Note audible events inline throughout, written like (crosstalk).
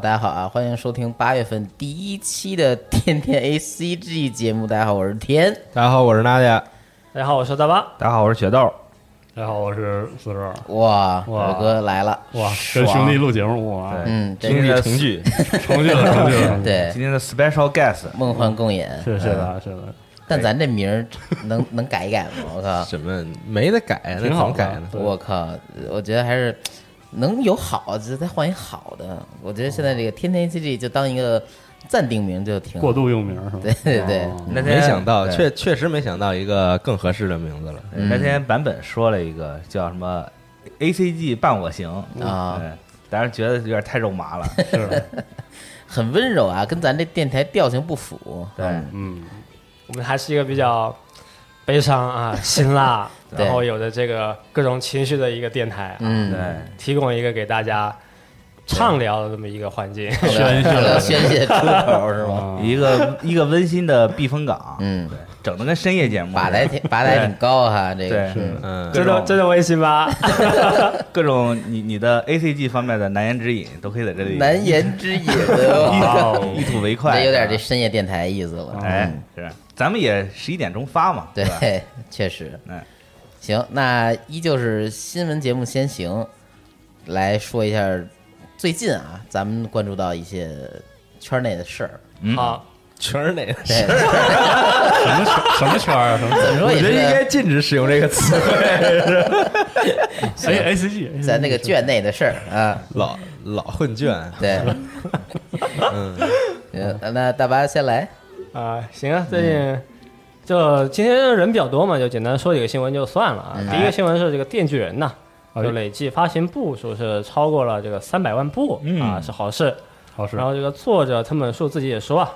大家好啊！欢迎收听八月份第一期的天天 A C G 节目。大家好，我是天。大家好，我是娜姐。大家好，我是大巴。大家好，我是雪豆。大家好，我是四十二。哇，哇我哥来了，哇，爽跟兄弟录节目哇，嗯，真今是天的重聚，(laughs) 重聚了，重聚了。对今天的 special guest 梦幻共演。是是嗯，的，是的，但咱这名儿能能改一改吗？我靠，什么没得改，那挺好的怎么改呢？对我靠，我觉得还是能有好，就再换一好的。我觉得现在这个天天 C G 就当一个暂定名就挺好过。度用名是吧？对对对哦那天没想到，对确确实没想到一个更合适的名字了。嗯那天版本说了一个叫什么 A C G 伴我行啊对当然觉得有点太肉麻了。是，(laughs) 很温柔啊，跟咱这电台调性不符。对嗯嗯，我们还是一个比较悲伤啊、辛辣，(laughs) 然后有的这个各种情绪的一个电台啊，嗯，对，提供一个给大家畅聊的这么一个环境。宣泄。(laughs) 宣泄出口是吗？啊 (laughs) 一个一个温馨的避风港，嗯，整的跟深夜节目拔的。还挺拔的还挺高哈，这个对。是。嗯，真的真的微信吧？(laughs) (laughs) 各种你你的 A C G 方面的难言之隐都可以在这里难言之隐 (laughs) 一吐为快，这有点这深夜电台意思了。哎嗯，是，咱们也十一点钟发嘛，吧？对，确实。嗯，行，那依旧是新闻节目先行，来说一下最近啊，咱们关注到一些圈内的事儿。嗯，好，全是哪个？对，什么圈什么圈啊？什么怎么说也我觉得应该禁止使用这个词汇。(laughs) A A C G 在那个圈内的事儿啊。老老混卷，对，(laughs) 嗯，行，那大巴先来。啊，行啊，最近就今天人比较多嘛，就简单说几个新闻就算了啊。嗯第一个新闻是这个《电锯人》呐，哎就累计发行部数是超过了这个三百万部嗯啊，是好事。好事然后这个作者藤本树自己也说啊，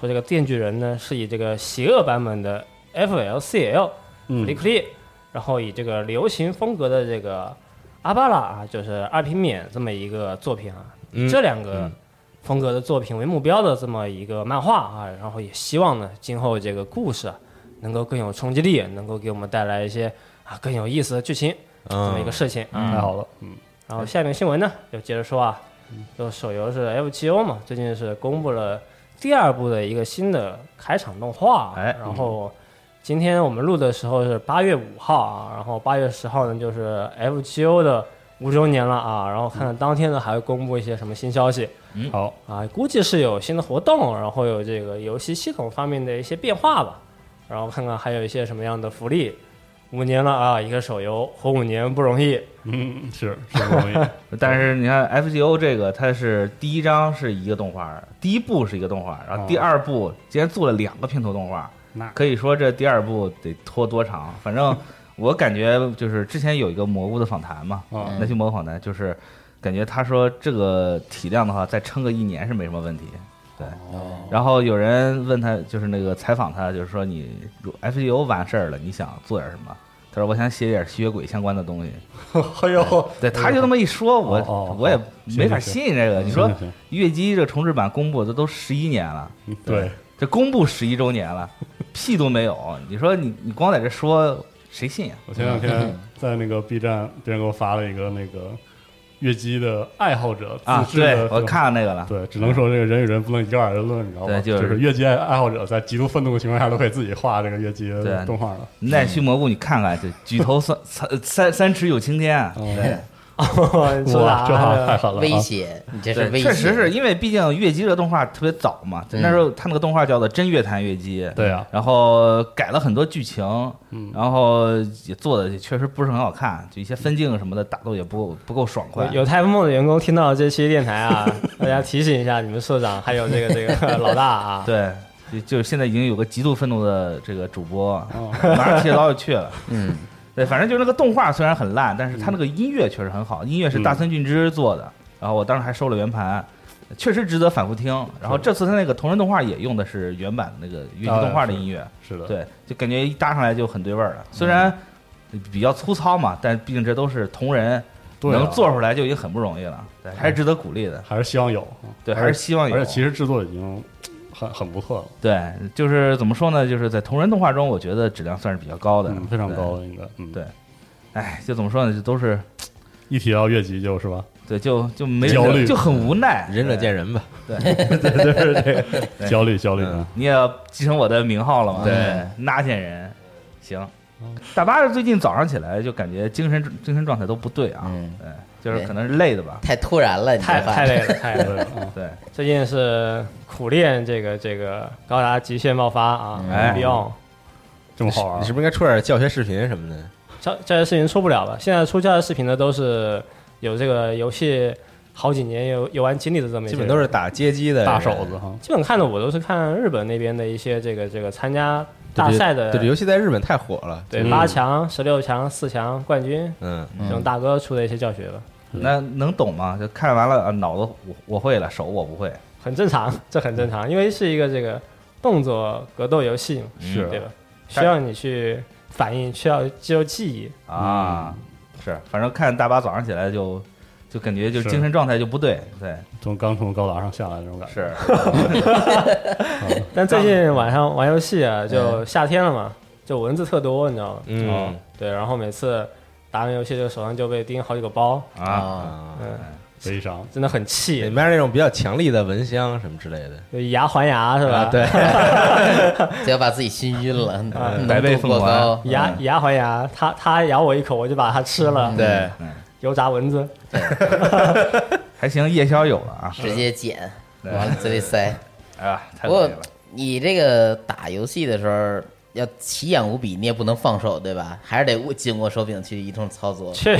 说这个《电锯人》呢是以这个邪恶版本的 FLCL 嗯。弗利克利，然后以这个流行风格的这个阿巴拉啊，就是二平面这么一个作品啊，嗯。这两个嗯。风格的作品为目标的这么一个漫画啊，然后也希望呢，今后这个故事啊能够更有冲击力，能够给我们带来一些啊更有意思的剧情这么一个嗯，事情啊。太好了，嗯，然后下面新闻呢，就接着说啊，就手游是 F 7 O 嘛，最近是公布了第二部的一个新的开场动画，哎然后今天我们录的时候是八月五号啊，然后八月十号呢就是 F G O 的五周年了啊，然后看看当天呢还会公布一些什么新消息，嗯。好。啊，估计是有新的活动，然后有这个游戏系统方面的一些变化吧，然后看看还有一些什么样的福利。五年了啊，一个手游活五年不容易，嗯，是是不容易。(laughs) 但是你看 F G O 这个，它是第一章是一个动画，第一部是一个动画，然后第二部竟然做了两个片头动画，那可以说这第二部得拖多长？反正 (laughs) 我感觉就是之前有一个蘑菇的访谈嘛，啊那期蘑菇访谈就是感觉他说这个体量的话，再撑个一年是没什么问题。对，然后有人问他，就是那个采访他，就是说你 F G O 完事儿了，你想做点什么？他说我想写点吸血鬼相关的东西。(laughs) 哎呦，对，他就那么一说，我我也哦没法信这个。你说月姬这重置版公布，这都十一年了，嗯对，这公布十一周年了屁都没有。你说你你光在这说，谁信呀？我前两天在那个 B 站，别人给我发了一个那个越级的爱好者啊，对我看到那个了。对，只能说这个人与人不能以概而论，你知道吗？对就是是越级爱爱好者在极度愤怒的情况下，都可以自己画这个越级的动画了。奈须蘑菇，你看看，这举头三三三三尺有青天对你 (laughs) 说哇，这话太啥？狠了啊！威胁，你这是对，威胁，确实是因为毕竟月姬这个动画特别早嘛，嗯那时候他那个动画叫做《真月坛月姬》，对啊，然后改了很多剧情，嗯然后也做的确实不是很好看，就一些分镜什么的打斗也不够不够爽快。有台风梦的员工听到这期电台啊，(laughs) 大家提醒一下你们社长还有这个这个 (laughs) 老大啊，对，就就是现在已经有个极度愤怒的这个主播，哦马上铁刀就去了。嗯，对，反正就是那个动画虽然很烂，但是他那个音乐确实很好，音乐是大森俊之做的，然后我当时还收了圆盘。确实值得反复听。然后这次他那个同人动画也用的是原版那个原级动画的音乐，是的，对，就感觉一搭上来就很对味儿了。虽然比较粗糙嘛，但毕竟这都是同人，对啊能做出来就已经很不容易了，对，还是值得鼓励的。还是希望有，对，还是希望有。而且其实制作已经很很不错了，对，就是怎么说呢？就是在同人动画中，我觉得质量算是比较高的，嗯，非常高。的，应该，嗯，对哎，就怎么说呢？就都是一提到越级就是吧，对，就就没焦虑就很无奈，仁者见仁吧。(laughs) 对对对对焦虑焦虑嗯啊，你也要继承我的名号了嘛？对，那见人，行。大巴最近早上起来就感觉精神精神状态都不对啊，嗯对，就是可能是累的吧，太突然了，你太这话太累了，太累了。(laughs) 对。啊，对，最近是苦练这个这个高达极限爆发啊哎，Beyond。这么好玩你是不是应该出点教学视频什么的？教教学视频出不了了。现在出教学视频的都是有这个游戏好几年游游玩经历的这么一些，基本都是打街机的大手子。哈，基本看的我都是看日本那边的一些这个这个参加大赛的，对，这游戏在日本太火了。对嗯。八强、十六强、四强冠军嗯，这种大哥出的一些教学了，那能懂吗？就看完了，啊脑子我我会了，手我不会，很正常，这很正常，因为是一个这个动作格斗游戏嘛，是。对吧？需要你去反应，需要肌肉记忆。啊，是，反正看大巴早上起来就就感觉就精神状态就不对，对，从刚从高达上下来那种感觉，是，(laughs) 但最近晚上玩游戏啊，就夏天了嘛，就蚊子特多，你知道吗？嗯。对，然后每次打完游戏，就手上就被叮好几个包，啊，啊，嗯，悲伤，真的很气里，面那种比较强力的蚊香什么之类的，就以牙还牙是吧？啊，对，(laughs) 只要把自己熏晕了，嗯白背度过凤以牙以牙还牙，他他咬我一口，我就把它吃了。对，油炸蚊子，(laughs) 还行，夜宵有了啊，直接剪，对往嘴里塞。(laughs) 哎呀，太不过你这个打游戏的时候要奇痒无比，你也不能放手，对吧？还是得握紧握手柄去一通操作，确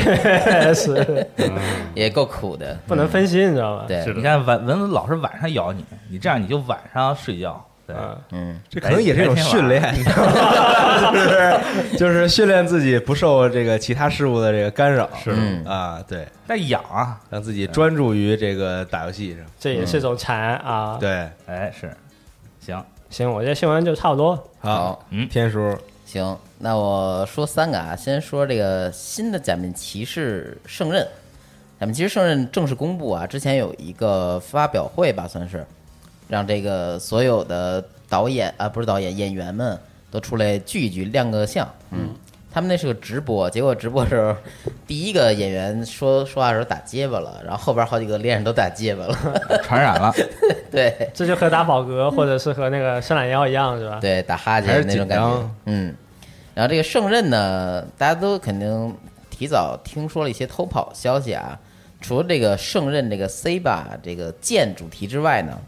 实 (laughs) 也够苦的。不能分心，你知道吗？对。你看蚊蚊子老是晚上咬你，你这样你就晚上睡觉，对，嗯，嗯，这可能也是一种训练，你知道吗？(laughs) 就是就是训练自己不受这个其他事物的这个干扰，是。嗯。啊，对，但痒啊，让自己专注于这个打游戏上。这也是一种禅啊。对，哎，是，行，行，我这新闻就差不多。好，嗯天叔，行，那我说三个啊，先说这个新的假面骑士圣刃。假面骑士圣刃正式公布啊，之前有一个发表会吧，算是让这个所有的导演啊，不是导演，演员们都出来聚一聚，亮个相。嗯，他们那是个直播，结果直播的时候，第一个演员说说话的时候打结巴了，然后后边好几个脸上都打结巴了。(laughs) 传染了，(laughs) 对这就和打饱嗝或者是和那个伸懒腰一样，是吧？对，打哈欠那种感觉。嗯，然后这个圣刃呢，大家都肯定提早听说了一些偷跑消息啊。除了这个圣刃这个 C 吧这个剑主题之外呢，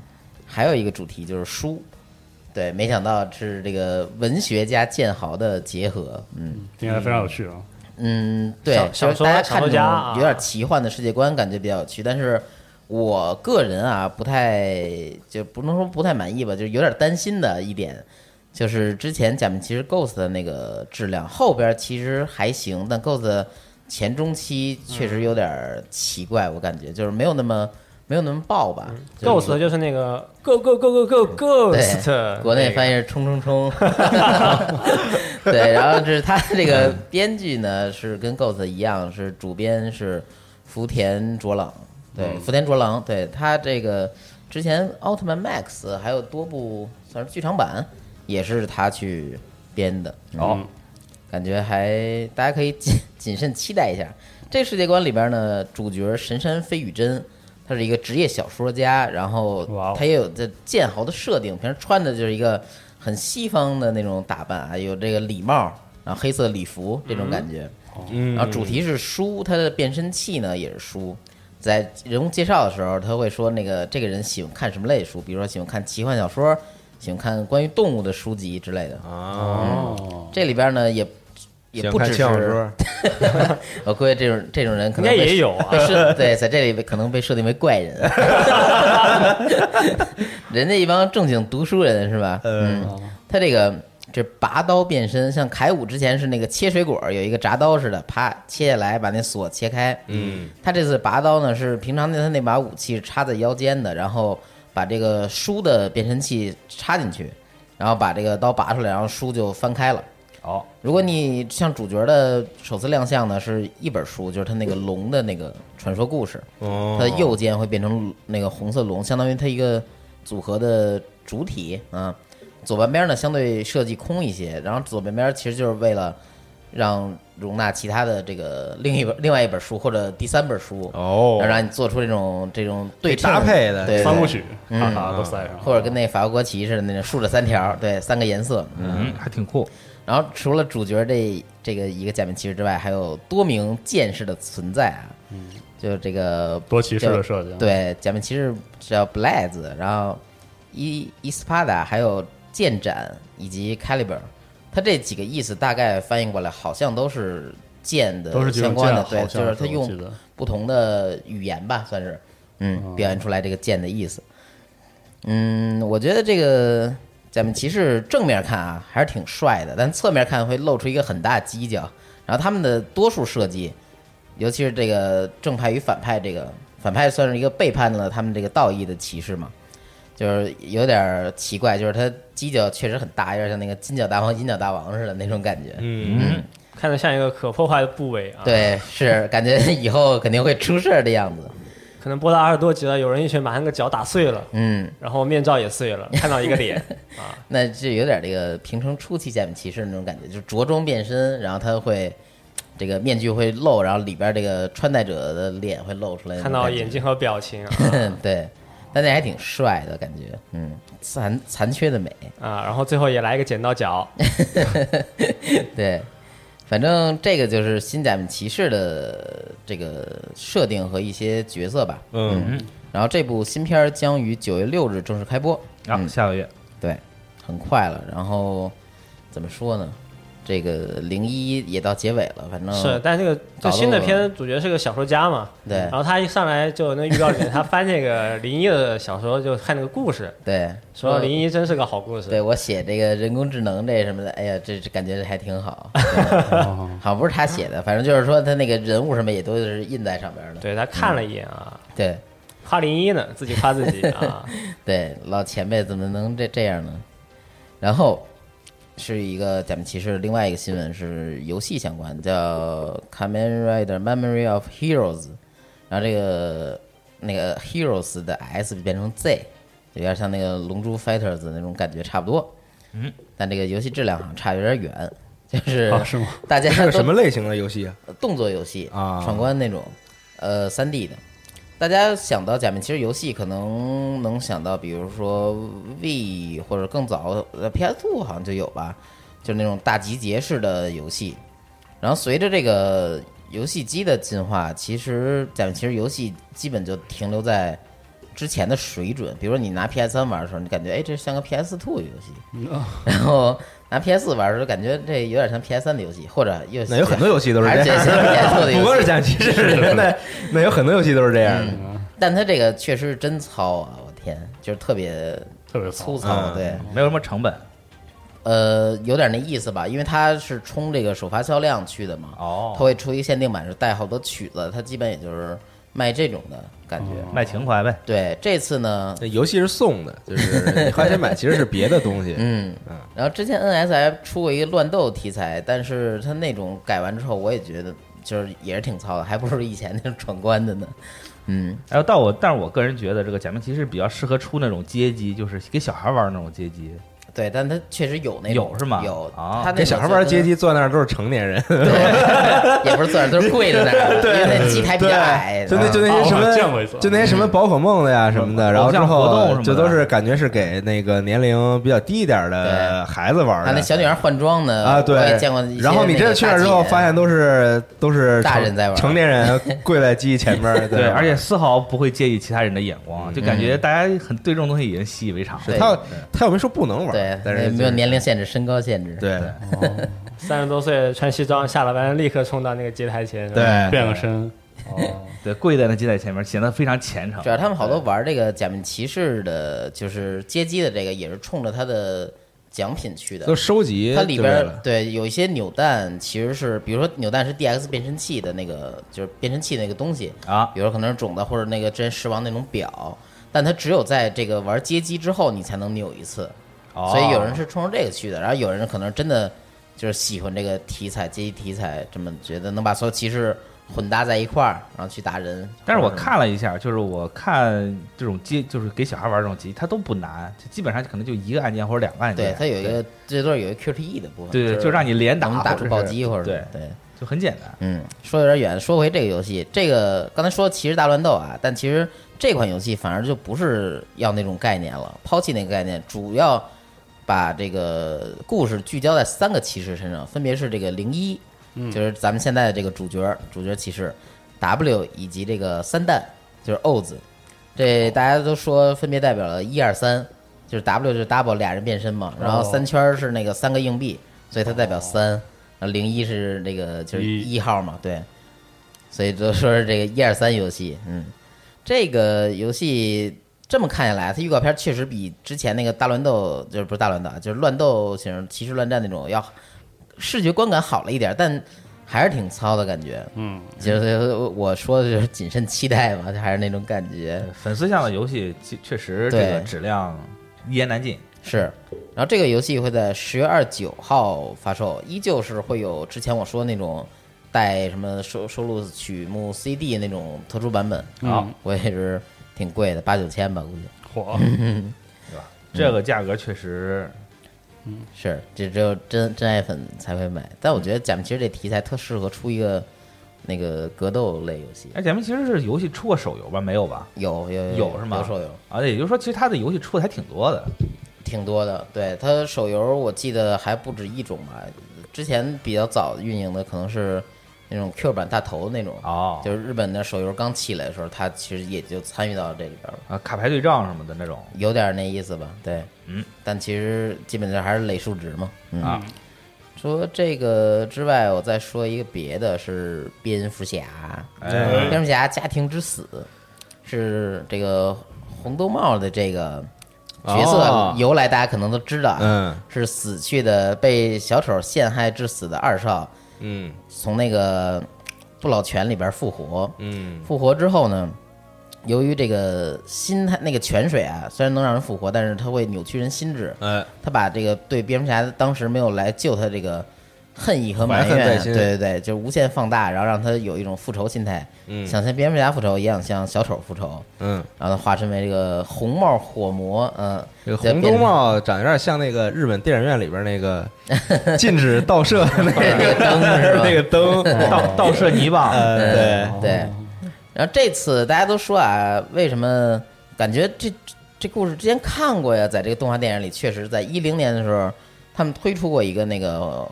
还有一个主题就是书。对，没想到是这个文学加剑豪的结合。嗯听起来非常有趣啊，嗯，对小，就是小说大家看这种有点奇幻的世界观，感觉比较有趣。但是我个人啊，不太就不能说不太满意吧，就是有点担心的一点，就是之前假面骑士 Ghost 的那个质量，后边其实还行，但 Ghost 前中期确实有点奇怪，我感觉就是没有那么没有那么爆吧。Ghost 就是那个 Go Go Go Go Go Ghost，，国内翻译译是冲冲冲。(laughs) 对，然后这是他这个编剧呢是跟 Ghost 一样，是主编是福田卓朗，对，福田卓朗，对他这个之前奥特曼 Max 还有多部算是剧场版也是他去编的。哦，感觉还大家可以谨谨慎期待一下。这世界观里边呢，主角神山飞羽真，他是一个职业小说家，然后他也有这剑豪的设定，平时穿的就是一个很西方的那种打扮啊，有这个礼帽，然后黑色礼服这种感觉。嗯然后主题是书，他的变身器呢也是书。在人物介绍的时候，他会说那个这个人喜欢看什么类书，比如说喜欢看奇幻小说，喜欢看关于动物的书籍之类的。啊，哦，这里边呢也也不只是，(laughs) 我估计这种这种人可能也有啊对，在这里可能被设定为怪人，(laughs) 人家一帮正经读书人是吧？嗯，他这个这拔刀变身，像凯武之前是那个切水果，有一个铡刀似的，啪切下来把那锁切开。嗯，他这次拔刀呢是平常他那把武器是插在腰间的，然后把这个书的变身器插进去，然后把这个刀拔出来，然后书就翻开了。哦，如果你像主角的首次亮相呢，是一本书，就是他那个龙的那个传说故事，哦。它的右肩会变成那个红色龙，相当于它一个组合的主体。啊。左半边呢相对设计空一些，然后左半边其实就是为了让容纳其他的这个另一本另外一本书或者第三本书，哦，让你做出这种这种对称搭配的对对三部曲，嗯。哈哈都塞上，或者跟那法国国旗似的那种竖着三条，对，三个颜色，嗯，还挺酷。然后除了主角这这个一个假面骑士之外，还有多名剑士的存在啊。嗯，就这个多骑士叫的设计，，对假面骑士叫 Blaze，然后伊伊斯帕达，还有剑斩以及 Caliber，它这几个意思大概翻译过来，好像都是剑的都是相关的，对，就是他用不同的语言吧，算是。嗯。表现出来这个剑的意思。嗯，我觉得这个假面骑士正面看啊还是挺帅的，但侧面看会露出一个很大犄角。然后他们的多数设计，尤其是这个正派与反派，这个反派算是一个背叛了他们这个道义的骑士嘛，就是有点奇怪，就是他犄角确实很大，有点像那个金角大王、银角大王似的那种感觉。嗯，看着像一个可破坏的部位啊。，对，是感觉 (laughs) 以后肯定会出事儿的样子。可能播到二十多集了，有人一拳把那个脚打碎了，嗯，然后面罩也碎了，(laughs) 看到一个脸啊，(laughs) 那就有点这个平成初期假面骑士那种感觉，就是着装变身，然后他会这个面具会露，然后里边这个穿戴者的脸会露出来，看到眼睛。和表情啊。(laughs) 对，但那还挺帅的感觉，嗯，残残缺的美，啊，然后最后也来一个剪刀脚，对，反正这个就是新假面骑士的这个设定和一些角色吧，嗯，然后这部新片儿将于九月六日正式开播，啊，嗯。下个月。对，很快了。然后怎么说呢？这个零一也到结尾了，反正是，但这个这搞得我新的片主角是个小说家嘛，对然后他一上来就那预告里面，他翻这个零一的小说，就看那个故事，对说零一真是个好故事，对我写这个人工智能这什么的，哎呀，这这感觉还挺好。(laughs) 哦好像不是他写的，反正就是说他那个人物什么也都是印在上边的。对他看了一眼啊，对夸零一呢，自己夸自己啊，(laughs) 对，老前辈怎么能这这样呢？然后是一个假面骑士，另外一个新闻是游戏相关，叫《Kamen Rider Memory of Heroes》，然后这个那个 Heroes 的 S 变成 Z，有点像那个《龙珠 Fighters》那种感觉差不多。嗯，但这个游戏质量好像差有点远，(laughs) 就是啊是吗大家 (laughs) 什么类型的游戏啊？动作游戏啊闯关那种，呃，三 D 的。大家想到假面骑士游戏，可能能想到，比如说 V 或者更早的 PS Two 好像就有吧，就是那种大集结式的游戏。然后随着这个游戏机的进化，其实假面骑士游戏基本就停留在之前的水准。比如说你拿 PS 三玩的时候，你感觉哎这像个 PS Two 游戏，(laughs) 然后拿 PS 四玩的时候，感觉这有点像 PS 三的游戏，或者又那有很多游戏都是这样像 PS 4的游 (laughs) 戏不光是假面骑士，那那有很多游戏都是这样的。但它这个确实是真糙啊！我天，就是特别特别粗糙，糙，嗯对，没有什么成本呃，有点那意思吧，因为它是冲这个首发销量去的嘛，哦它会出一限定版，是带好多曲子，它基本也就是卖这种的感觉。卖情怀呗。对，这次呢，那游戏是送的，就是你花钱买 (laughs) 其实是别的东西。嗯嗯，然后之前 NSF 出过一个乱斗题材，但是它那种改完之后，我也觉得就是也是挺糙的，还不如以前那种闯关的呢。嗯，还有到我，但是我个人觉得这个假面骑士比较适合出那种街机，就是给小孩玩那种街机。对，但他确实有那种有是吗？有，啊他那给小孩玩街机坐那儿都是成年人，对，(laughs) 也不是坐着，都是跪在那儿，因为那机台比较矮，就那就那些什么就那些什么宝可梦的呀什么的，然后之后就都是感觉是给那个年龄比较低一点的孩子玩的。那小女孩换装的啊，对。见过。然后你真的去那儿之后，发现都是都是大人在玩。成年人 (laughs) 跪在机器前面，对，而且丝毫不会介意其他人的眼光，就感觉大家很对这种东西已经习以为常了。对。他他又没说不能玩，对，但是没有年龄限制、身高限制。对三十多岁穿西装下了班，立刻冲到那个机台前，对变个身，哦对，跪在那机台前面，显得非常虔诚主。要他们好多玩这个假面骑士的，就是街机的这个，也是冲着他的奖品去的都。收集它里边对有一些扭蛋，其实是比如说扭蛋是 DX 变身器的那个，就是变身器那个东西啊比如说可能是种子或者那个之前狮王那种表，但它只有在这个玩街机之后你才能扭一次，哦所以有人是冲着这个去的，然后有人可能真的就是喜欢这个题材阶级题材，这么觉得能把所有骑士混搭在一块儿，然后去打人。但是我看了一下，就是我看这种街，就是给小孩玩这种机，它都不难，就基本上可能就一个按键或者两个按键。对它有一个最多有一个 QTE 的部分，对对，就让你连打，能打出暴击或者对，对。就很简单。嗯，说有点远，说回这个游戏，这个刚才说骑士大乱斗啊，但其实这款游戏反而就不是要那种概念了，抛弃那个概念，主要把这个故事聚焦在三个骑士身上，分别是这个零一，就是咱们现在的这个主角主角骑士 W 以及这个三蛋，就是 Oz，这大家都说分别代表了一二三，就是 W 就是 double 俩人变身嘛，然后三圈是那个三个硬币，所以它代表三。啊，零一是那个就是一。一号嘛，对，所以就说是这个一二三游戏，嗯，这个游戏这么看下来，它预告片确实比之前那个大乱斗就是不是大乱斗啊，就是乱斗型骑士乱战那种要视觉观感好了一点，但还是挺糙的感觉。嗯，就是我说的就是谨慎期待嘛，就还是那种感觉。粉丝向的游戏其确实这个质量一言难尽。是，然后这个游戏会在十月二十九号发售，依旧是会有之前我说那种带什么收收录曲目 CD 那种特殊版本。嗯我也是挺贵的，八九千吧，估计火，这个价格确实，嗯是，这只有真真爱粉才会买。但我觉得假面骑士这题材特适合出一个那个格斗类游戏，哎，咱们其实是游戏出过手游吧？没有吧？有有有是吗有手游，啊，也就是说，其实它的游戏出的还挺多的。挺多的。对它手游，我记得还不止一种吧。之前比较早运营的可能是那种 Q 版大头那种，哦，就是日本的手游刚起来的时候，他其实也就参与到这里边了，啊，卡牌对仗什么的那种。有点那意思吧？对，嗯，但其实基本上还是垒数值嘛。嗯、啊，除了这个之外，我再说一个别的，是蝙蝠侠。哎。蝙蝠侠家庭之死是这个红豆帽的这个角色哦由来，大家可能都知道啊，嗯。是死去的被小丑陷害致死的二少，嗯从那个不老泉里边复活。嗯复活之后呢，由于这个心态那个泉水啊，虽然能让人复活，但是它会扭曲人心智。哎他把这个对蝙蝠侠当时没有来救他这个恨意和埋怨，对对对，就无限放大，然后让他有一种复仇心态，嗯。想向蝙蝠侠复仇，也想向小丑复仇，嗯，然后他化身为这个红帽火魔，嗯，这个红兜帽长得有点像那个日本电影院里边那个 (laughs) 禁止倒射的那那个个灯？那个灯，倒倒射泥巴，呃，对，对，然后这次大家都说啊，为什么感觉这这故事之前看过呀？在这个动画电影里，确实在一零年的时候，他们推出过一个那个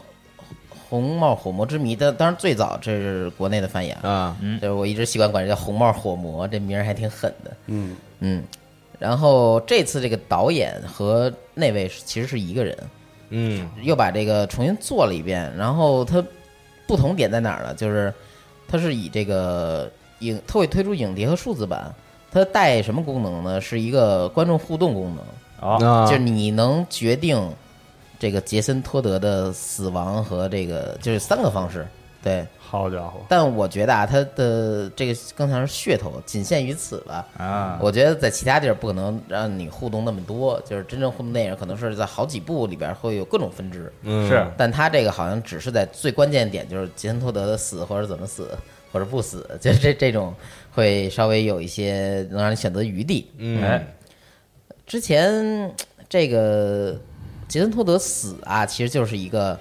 红帽火魔之谜的，当然最早这是国内的翻译啊，嗯，就是我一直习惯管这叫红帽火魔，这名儿还挺狠的。嗯，嗯，然后这次这个导演和那位其实是一个人，嗯又把这个重新做了一遍。然后它不同点在哪儿呢？就是它是以这个影，它会推出影碟和数字版。它带什么功能呢？是一个观众互动功能，哦，啊，就是你能决定这个杰森托德的死亡和这个就是三个方式。对，好家伙，但我觉得啊，他的这个更像是噱头，仅限于此吧。啊，我觉得在其他地儿不可能让你互动那么多，就是真正互动电影可能是在好几部里边会有各种分支，嗯是但他这个好像只是在最关键点，就是杰森托德的死或者怎么死或者不死，就是这这种会稍微有一些能让你选择余地。嗯哎，之前这个杰森托德死啊，其实就是一个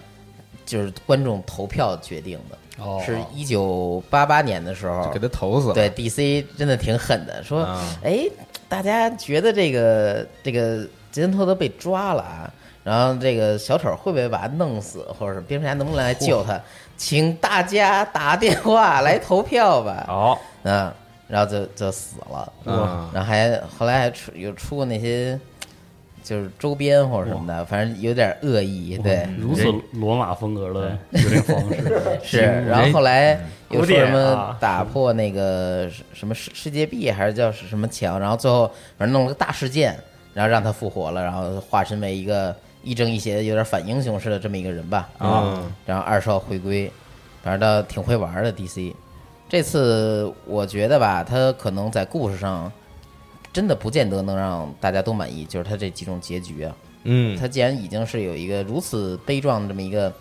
就是观众投票决定的，哦是一九八八年的时候给他投死了。对 DC 真的挺狠的，说啊哎，大家觉得这个这个杰森托德被抓了啊，然后这个小丑会不会把他弄死，或者是蝙蝠侠能不能来救他？请大家打电话来投票吧。哦，嗯，然后就就死了，嗯然后还后来还出有出过那些就是周边或者什么的，反正有点恶意，对，如此罗马风格的决定方式，(laughs) 是，然后后来又说什么啊打破那个什么世世界壁还是叫什么墙，然后最后反正弄了个大事件，然后让他复活了，然后化身为一个亦正亦邪、有点反英雄似的这么一个人吧，啊，然后二少回归，反正倒挺会玩的 DC。这次我觉得吧，他可能在故事上真的不见得能让大家都满意，就是他这几种结局啊。嗯，他既然已经是有一个如此悲壮的这么一个，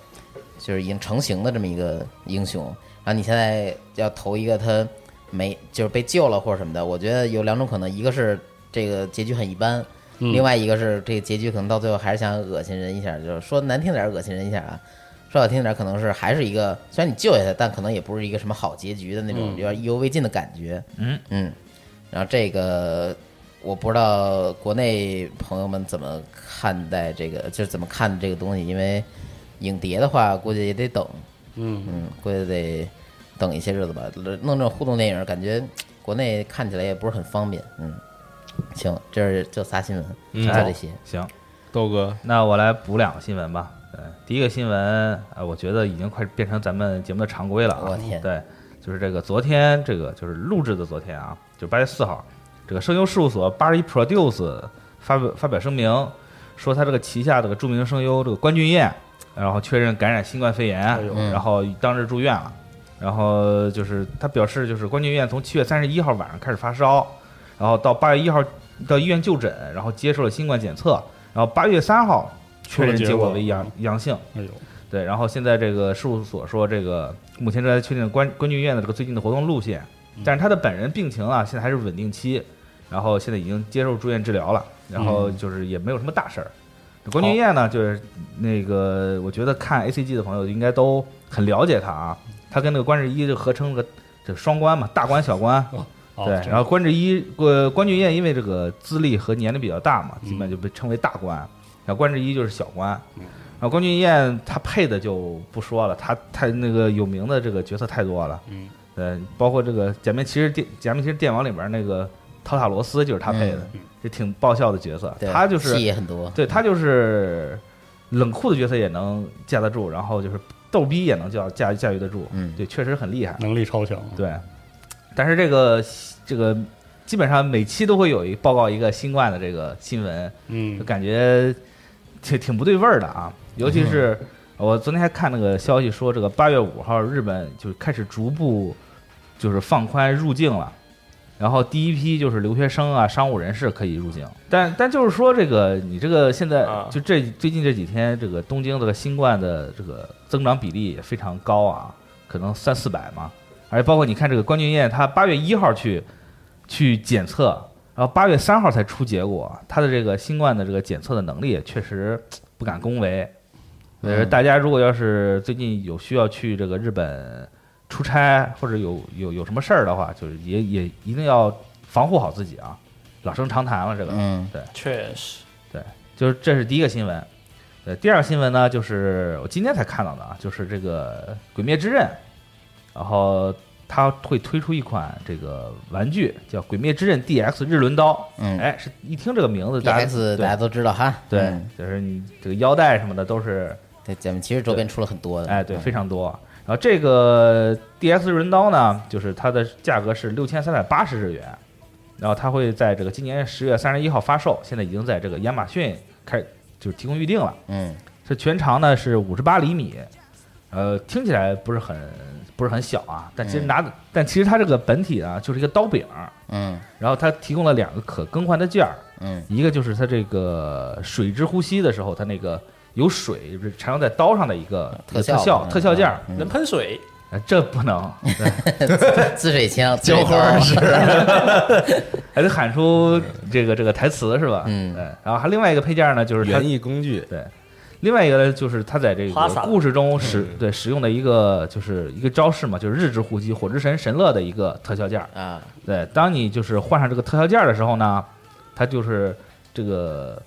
就是已经成型的这么一个英雄，然后你现在要投一个他没就是被救了或者什么的，我觉得有两种可能，一个是这个结局很一般，嗯。另外一个是这个结局可能到最后还是想恶心人一下，就是说难听点儿恶心人一下啊，说好听点儿可能是还是一个虽然你救下他，但可能也不是一个什么好结局的那种嗯。有点意犹未尽的感觉。嗯。嗯，然后这个我不知道国内朋友们怎么看待这个，就是怎么看这个东西，因为影碟的话估计也得等，嗯，嗯，估计得等一些日子吧。弄这种互动电影，感觉国内看起来也不是很方便。嗯，行，这是这仨新闻，嗯就这些。行，豆哥，那我来补两个新闻吧。对，第一个新闻，呃，我觉得已经快变成咱们节目的常规了啊。我天对，就是这个昨天，这个就是录制的昨天啊，就八月四号，这个声优事务所八十一 Produce 发表发表声明，说他这个旗下这个著名声优这个关俊彦，然后确认感染新冠肺炎，然后当日住院了。然后就是他表示，就是关俊彦从七月三十一号晚上开始发烧，然后到八月一号到医院就诊，然后接受了新冠检测，然后八月三号确认结果为阳阳性。哎呦，对，然后现在这个事务所说，这个目前正在确定关关俊彦的这个最近的活动路线，但是他的本人病情啊，现在还是稳定期，然后现在已经接受住院治疗了，然后就是也没有什么大事儿。关俊彦呢，就是那个我觉得看 A C G 的朋友应该都很了解他啊，他跟那个关智一就合称个这双关嘛，大关小关。对，然后关智一呃关俊彦因为这个资历和年龄比较大嘛，基本就被称为大关，然后关智一就是小关。然后关俊彦他配的就不说了，他太那个有名的这个角色太多了，嗯，对，包括这个《假面骑士电假面骑士电王》里边那个陶塔罗斯就是他配的，嗯这挺爆笑的角色。他就是戏也很多。对他就是冷酷的角色也能架得住，然后就是逗逼也能叫驾驾驭得住，嗯对，确实很厉害。能力超强，对，但是这个这个基本上每期都会有一报告一个新冠的这个新闻，嗯就，感觉挺挺不对味儿的啊。尤其是我昨天还看那个消息说，这个八月五号日本就开始逐步就是放宽入境了。然后第一批就是留学生啊、商务人士可以入境，但但就是说这个你这个现在啊。就这最近这几天，这个东京这个新冠的这个增长比例也非常高啊，可能三四百嘛，而且包括你看这个关俊彦，他八月一号去去检测，然后八月三号才出结果，他的这个新冠的这个检测的能力也确实不敢恭维。呃，嗯大家如果要是最近有需要去这个日本出差，或者有有有什么事儿的话，就是也也一定要防护好自己啊，老生常谈了这个。嗯对，确实，对就是这是第一个新闻。对，第二个新闻呢，就是我今天才看到的啊，就是这个《鬼灭之刃》，然后它会推出一款这个玩具，叫《鬼灭之刃 DX 日轮刀》。嗯哎，是一听这个名字，大家，DX 大家都知道哈。对，嗯就是你这个腰带什么的都是对，咱们其实周边出了很多的。哎，对，嗯非常多。然后这个 DX 日轮刀呢，就是它的价格是六千三百八十日元，然后它会在这个今年十月三十一号发售，现在已经在这个亚马逊开就是提供预定了。嗯这全长呢是五十八厘米，呃，听起来不是很不是很小啊，但其实嗯拿的，但其实它这个本体啊就是一个刀柄，嗯然后它提供了两个可更换的件儿，嗯一个就是它这个水之呼吸的时候，它那个有水不是缠绕在刀上的一个特效特效嗯特效件能喷水，呃这不能，对 (laughs) 滋水枪，(laughs) 浇花儿是。(laughs) 还得喊出这个这个台词是吧？嗯。对。然后还另外一个配件呢，就是它园艺工具，对，另外一个呢，就是他在这个故事中使对使用的一个就是一个招式嘛，就是日之呼吸火之神神乐的一个特效件儿。啊，对，当你就是换上这个特效件儿的时候呢，它就是这个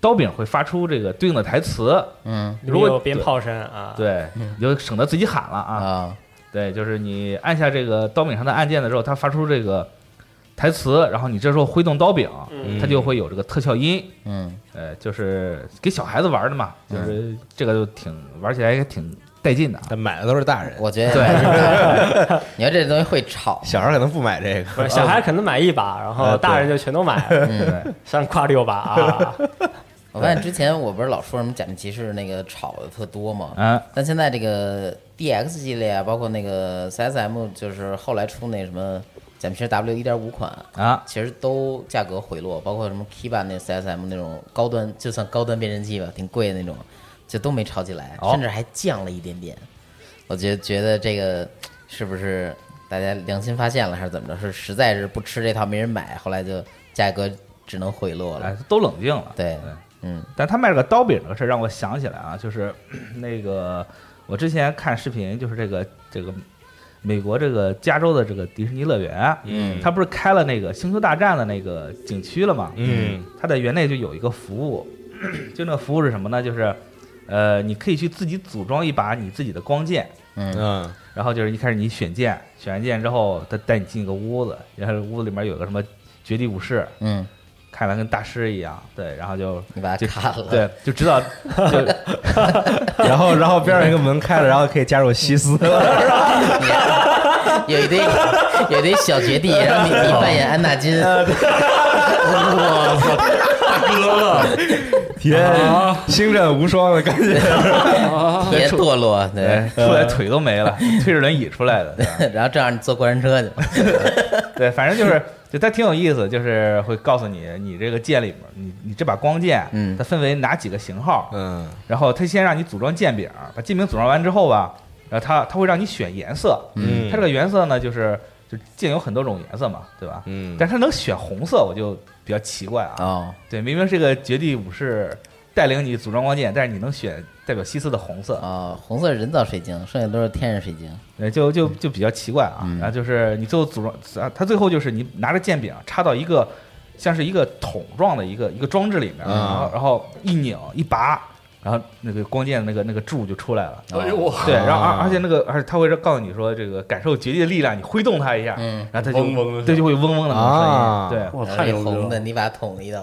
刀柄会发出这个对应的台词，嗯。如果有鞭炮声啊，，对，你就省得自己喊了啊。啊，对，就是你按下这个刀柄上的按键的时候，它发出这个台词，然后你这时候挥动刀柄，嗯。它就会有这个特效音。嗯。呃，就是给小孩子玩的嘛，就是这个就挺玩起来也挺带劲的啊。但买的都是大人，我觉得对。(laughs) 你说这东西会吵，小孩可能不买这个。小孩可能买一把，然后呃大人就全都买，(laughs) 嗯，像挎六把啊，我发现之前我不是老说什么假面骑士那个炒的特多嘛，嗯，但现在这个 DX 系列啊，包括那个 CSM，就是后来出那什么假面骑士 W 一点五款，啊，其实都价格回落，包括什么 Kiba 那 CSM 那种高端，就算高端变身器吧，挺贵的那种，就都没炒起来，哦甚至还降了一点点。我觉觉得这个是不是大家良心发现了，还是怎么着？是实在是不吃这套没人买，后来就价格只能回落哎了。，都冷静了。对，嗯。但他卖了个刀柄这个事儿让我想起来啊，就是 (coughs) 那个我之前看视频，就是这个这个美国这个加州的这个迪士尼乐园，嗯。他不是开了那个星球大战的那个景区了嘛？嗯，他在园内就有一个服务，(clears throat) 就那个服务是什么呢？就是呃，你可以去自己组装一把你自己的光剑。嗯。嗯。然后就是一开始你选剑，选完剑之后，他带你进一个屋子，然后屋子里面有个什么绝地武士，嗯，看来跟大师一样，对，然后就你把它就砍了，对，就知道就 (laughs) 然后然后边上一个门开了，然后可以加入西斯了，有一堆有一堆小绝地，然后你你扮演安纳金，(laughs) 我操，大哥体验星战无双的感觉。别堕落，对。对，出来腿都没了，推着轮椅出来的，对 (laughs) 然后这样你坐过山车去，对，反正就是就它挺有意思，就是会告诉你你这个剑里面，你你这把光剑，嗯它分为哪几个型号，嗯然后它先让你组装剑柄，把剑柄组装完之后吧，然后它它会让你选颜色，嗯它这个颜色呢就是就剑有很多种颜色嘛，对吧？嗯但是它能选红色，我就比较奇怪啊。哦，对，明明是个绝地武士带领你组装光剑，但是你能选代表西斯的红色，哦，红色人造水晶，剩下都是天然水晶。对，就就就比较奇怪啊。嗯然后就是你最后组装，啊，它最后就是你拿着剑柄插到一个像是一个桶状的一个一个装置里面，啊然后然后一拧一拔，然后那个光剑那个那个柱就出来了。哎呦我对，然后而而且那个，而且他会告诉你说，这个感受绝地的力量，你挥动它一下，嗯然后它就嗡嗡的对，就会嗡嗡的那种声音，啊对，太牛逼红的，你把它捅一刀，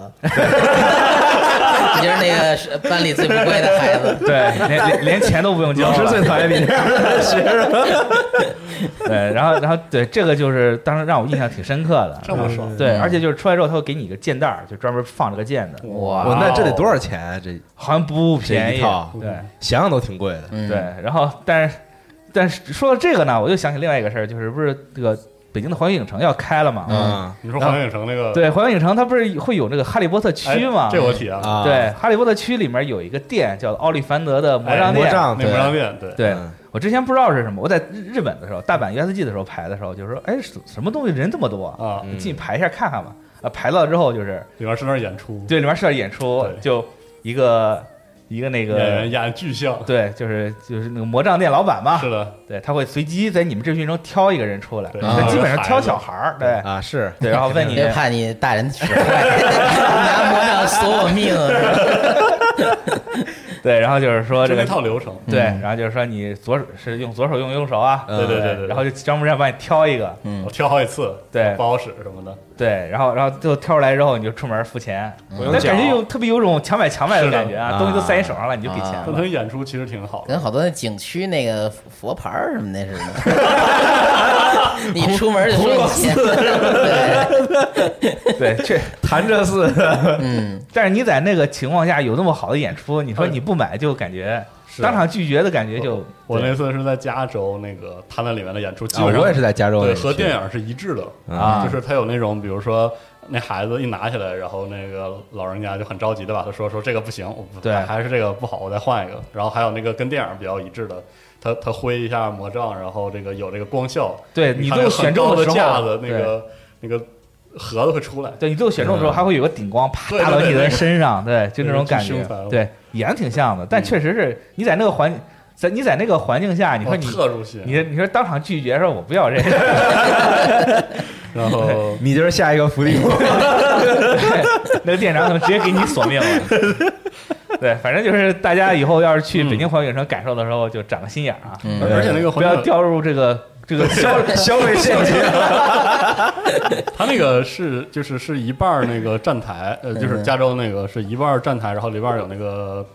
你就是那个班里最不乖的孩子。对，连连 (laughs) 连钱都不用交，老师最讨厌你这样的学生。(laughs) 对，然后然后对这个就是当时让我印象挺深刻的，这么说，对，嗯而且就是出来之后他会给你一个剑袋儿，就专门放这个剑的，哇哇，那这得多少钱啊？这好像不便宜，对想想都挺贵的。嗯，对，然后但是但是说到这个呢，我又想起另外一个事儿，就是不是这个北京的环球影城要开了嘛？嗯。你说环球影城那个对，环球影城它不是会有那个哈利波特哎区嘛？这我体验了，啊，对，哈利波特区里面有一个店叫奥利凡德的魔哎杖店。魔杖那魔杖店，对，对嗯。我之前不知道是什么，我在日日本的时候，大阪 USG 的时候排的时候，就是说，哎，什什么东西人这么多啊？嗯进去排一下看看吧。啊，排到之后就是里面是那演出，对里面是那演出对，就一个一个那演员个演巨像，对，就是就是那个魔杖店老板嘛，是的，对，他会随机在你们这群中挑一个人出来，对。他基本上挑小孩儿，对。啊是，对，然后问你别怕你大人使坏，(laughs) 拿魔杖索我命。对，然后就是说这个套流程，对，嗯。然后就是说你左手是用左手用右手啊，嗯对对对对，然后就专门让帮你挑一个，嗯我挑好几次，对不好使什么的，对，然后然后最后挑出来之后你就出门付钱，用但感觉有特别有种强买强卖的感觉啊，啊东西都塞你手上了你就给钱啊了，演出其实挺好的跟，好多那景区那个佛牌什么的似的，你出门就说你钱。对，(laughs) 对，这潭柘寺嗯，但是你在那个情况下有那么好的演出，你说你不买就感觉当场拒绝的感觉就我对那次是在加州那个他那里面的演出，基啊，本上我也是在加州对和电影是一致的，啊就是他有那种，比如说那孩子一拿起来，然后那个老人家就很着急的把他说说这个不行，我不对还还是这个不好，我再换一个。然后还有那个跟电影比较一致的，他他挥一下魔杖，然后这个有这个光效，对你最后选中的时候架子，那个那个盒子会出来。对你最后选中的时候，还会有个顶光啪打到你的身上，对，就那种感觉对，演的挺像的，但确实是你在那个环，在你在那个环境下，你说哦你特入戏，你你说当场拒绝说我不要这个，(laughs) 然后你就是下一个伏地魔。那个店长可能直接给你索命了。(laughs) 对，反正就是大家以后要是去北京环球影城感受的时候，就长个心眼儿啊，嗯。而且那个环不要掉入这个 (laughs) 这个消消 (laughs) 费陷阱。它那个是就是是一半儿那个站台，呃，就是加州那个是一半儿站台，然后里边儿有那个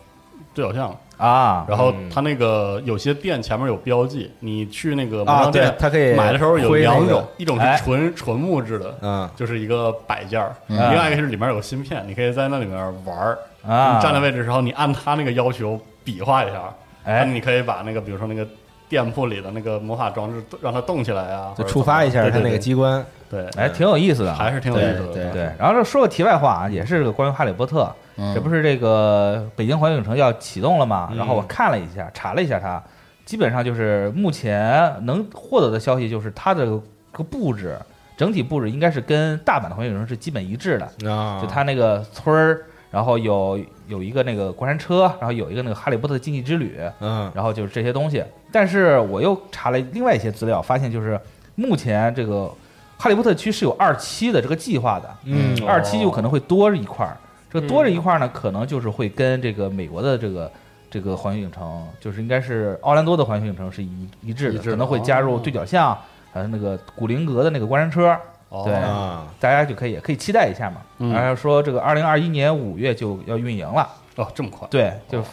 对角巷，啊，然后它那个有些店前面有标记，你去那个魔啊对它可以买的时候有两种，一种哎。是纯纯木质的，嗯，就是一个摆件儿，嗯。另外一个是里面有芯片，你可以在那里面玩儿。啊，你站的位置的时候，你按他那个要求比划一下，哎，你可以把那个比如说那个店铺里的那个魔法装置让它动起来啊，就触发一下它那个机关。对，对哎，挺有意思的，还是挺有意思的。对。然后这说个题外话啊，也是关于哈利波特，嗯这不是这个北京环球影城要启动了吗？嗯然后我看了一下，查了一下它，基本上就是目前能获得的消息就是它的这个布置，整体布置应该是跟大阪的环球影城是基本一致的，啊，就它那个村儿，然后有有一个那个过山车，然后有一个那个哈利波特竞技之旅，嗯然后就是这些东西。但是我又查了另外一些资料，发现就是目前这个哈利波特区是有二期的这个计划的，嗯二期有可能会多一块儿。这多这一块儿呢，可能就是会跟这个美国的这个这个环球影城，就是应该是奥兰多的环球影城是一一致的，可能会加入哦对角巷，还有那个古灵阁的那个过山车，哦对啊，大家就可以也可以期待一下嘛。嗯然后说这个二零二一年五月就要运营了。哦，这么快，对，就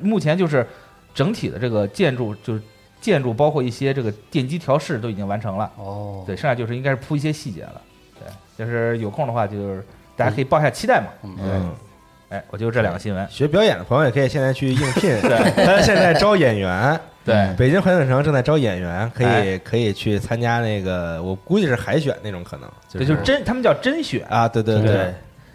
目前就是整体的这个建筑，就是建筑包括一些这个电机调试都已经完成了。哦，对，剩下就是应该是铺一些细节了。对，就是有空的话，就是大家可以抱一下期待嘛。嗯。嗯，哎，我就这两个新闻。学表演的朋友也可以现在去应聘，(laughs) 他现在招演员。对。北京环球影城正在招演员，可以哎。可以去参加那个，我估计是海选那种可能，就对，就是甄，他们叫甄选。啊，对对对。对，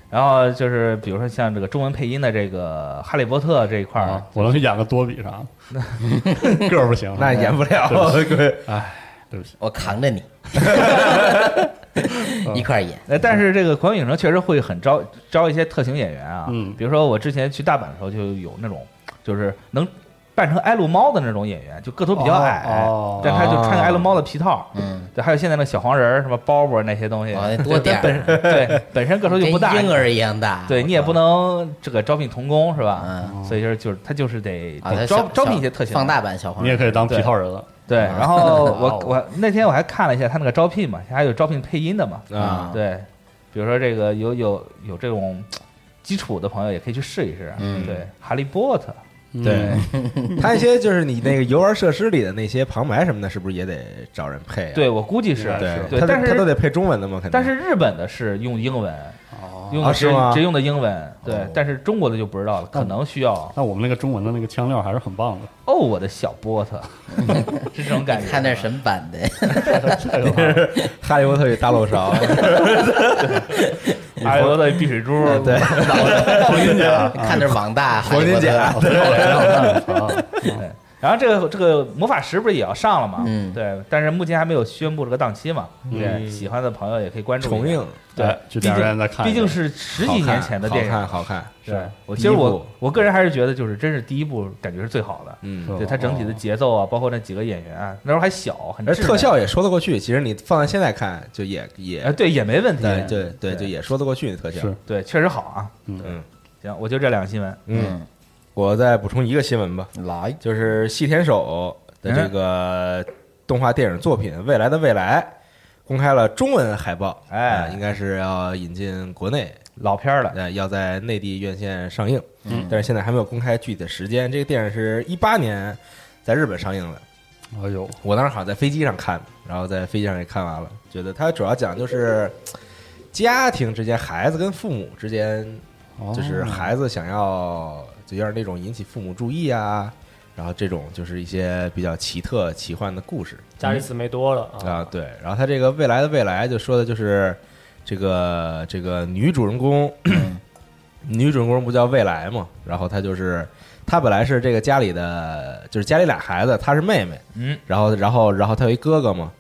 然后就是比如说像这个中文配音的这个《哈利波特》这一块儿啊，，我能去演个多比啥？(laughs) 个儿不行，那演不了，对哎，对不起，我扛着你，(laughs) (laughs) 一块演。呃，但是这个狂野影城确实会很招招一些特型演员啊，嗯比如说我之前去大阪的时候就有那种就是能扮成艾露猫的那种演员，就个头比较矮，哦但他就穿个艾露猫的皮套，嗯，对，还有现在那小黄人儿什么包包那些东西，多 (laughs) 点本儿，对本身个头就不大，婴儿一样大。对你也不能这个招聘童工是吧？嗯。所以就是就是他就是得啊，他小招招聘一些特型放大版小黄人，你也可以当皮套人了。对，啊然后我哦 (laughs) 我那天我还看了一下他那个招聘嘛，还有招聘配音的嘛，啊，对，比如说这个有有有这种基础的朋友也可以去试一试，嗯。对，哈利波特，对，(laughs) 他一些就是你那个游玩设施里的那些旁白什么的，是不是也得找人配啊？对我估计是对。对，但是他他都得配中文的嘛，肯定。但是日本的是用英文，用的啊是吗？直用的英文，对哦，但是中国的就不知道了，可能需要那我们那个中文的那个腔调还是很棒的，哦，我的小波特，(laughs) 是这种感觉。看那是什么版的？(laughs) 哈利波特与大漏勺，哈利波特碧水珠，对，黄金甲，看那是网大黄金甲，对，对。然后这个这个魔法石不是也要上了嘛？嗯对，但是目前还没有宣布这个档期嘛。对，嗯喜欢的朋友也可以关注一下重映，对哎，去毕竟电影院再看毕竟是十几年前的电影，好看，好看，对其实我我个人还是觉得就是真是第一部感觉是最好的。嗯，对它整体的节奏啊，包括那几个演员啊，那时候还小，很而特效也说得过去。其实你放在现在看，就也也哎对也没问题。对对对，就也说得过去特效。对，确实好啊。嗯嗯行，我就这两个新闻。嗯，我再补充一个新闻吧，来，就是细田守的这个动画电影作品《未来的未来》公开了中文海报，哎。呃应该是要引进国内，老片儿了，呃，要在内地院线上映，嗯。但是现在还没有公开具体的时间。这个电影是一八年在日本上映的，哎呦，我当时好像在飞机上看的，然后在飞机上也看完了，觉得它主要讲就是家庭之间，孩子跟父母之间，哦就是孩子想要就有点那种引起父母注意啊，然后这种就是一些比较奇特奇幻的故事加里斯梅多了啊，对。然后他这个未来的未来就说的就是这个这个女主人公女主人公不叫未来嘛，然后她就是她本来是这个家里的，就是家里俩孩子，她是妹妹，嗯，然后然后然后她有一哥哥嘛，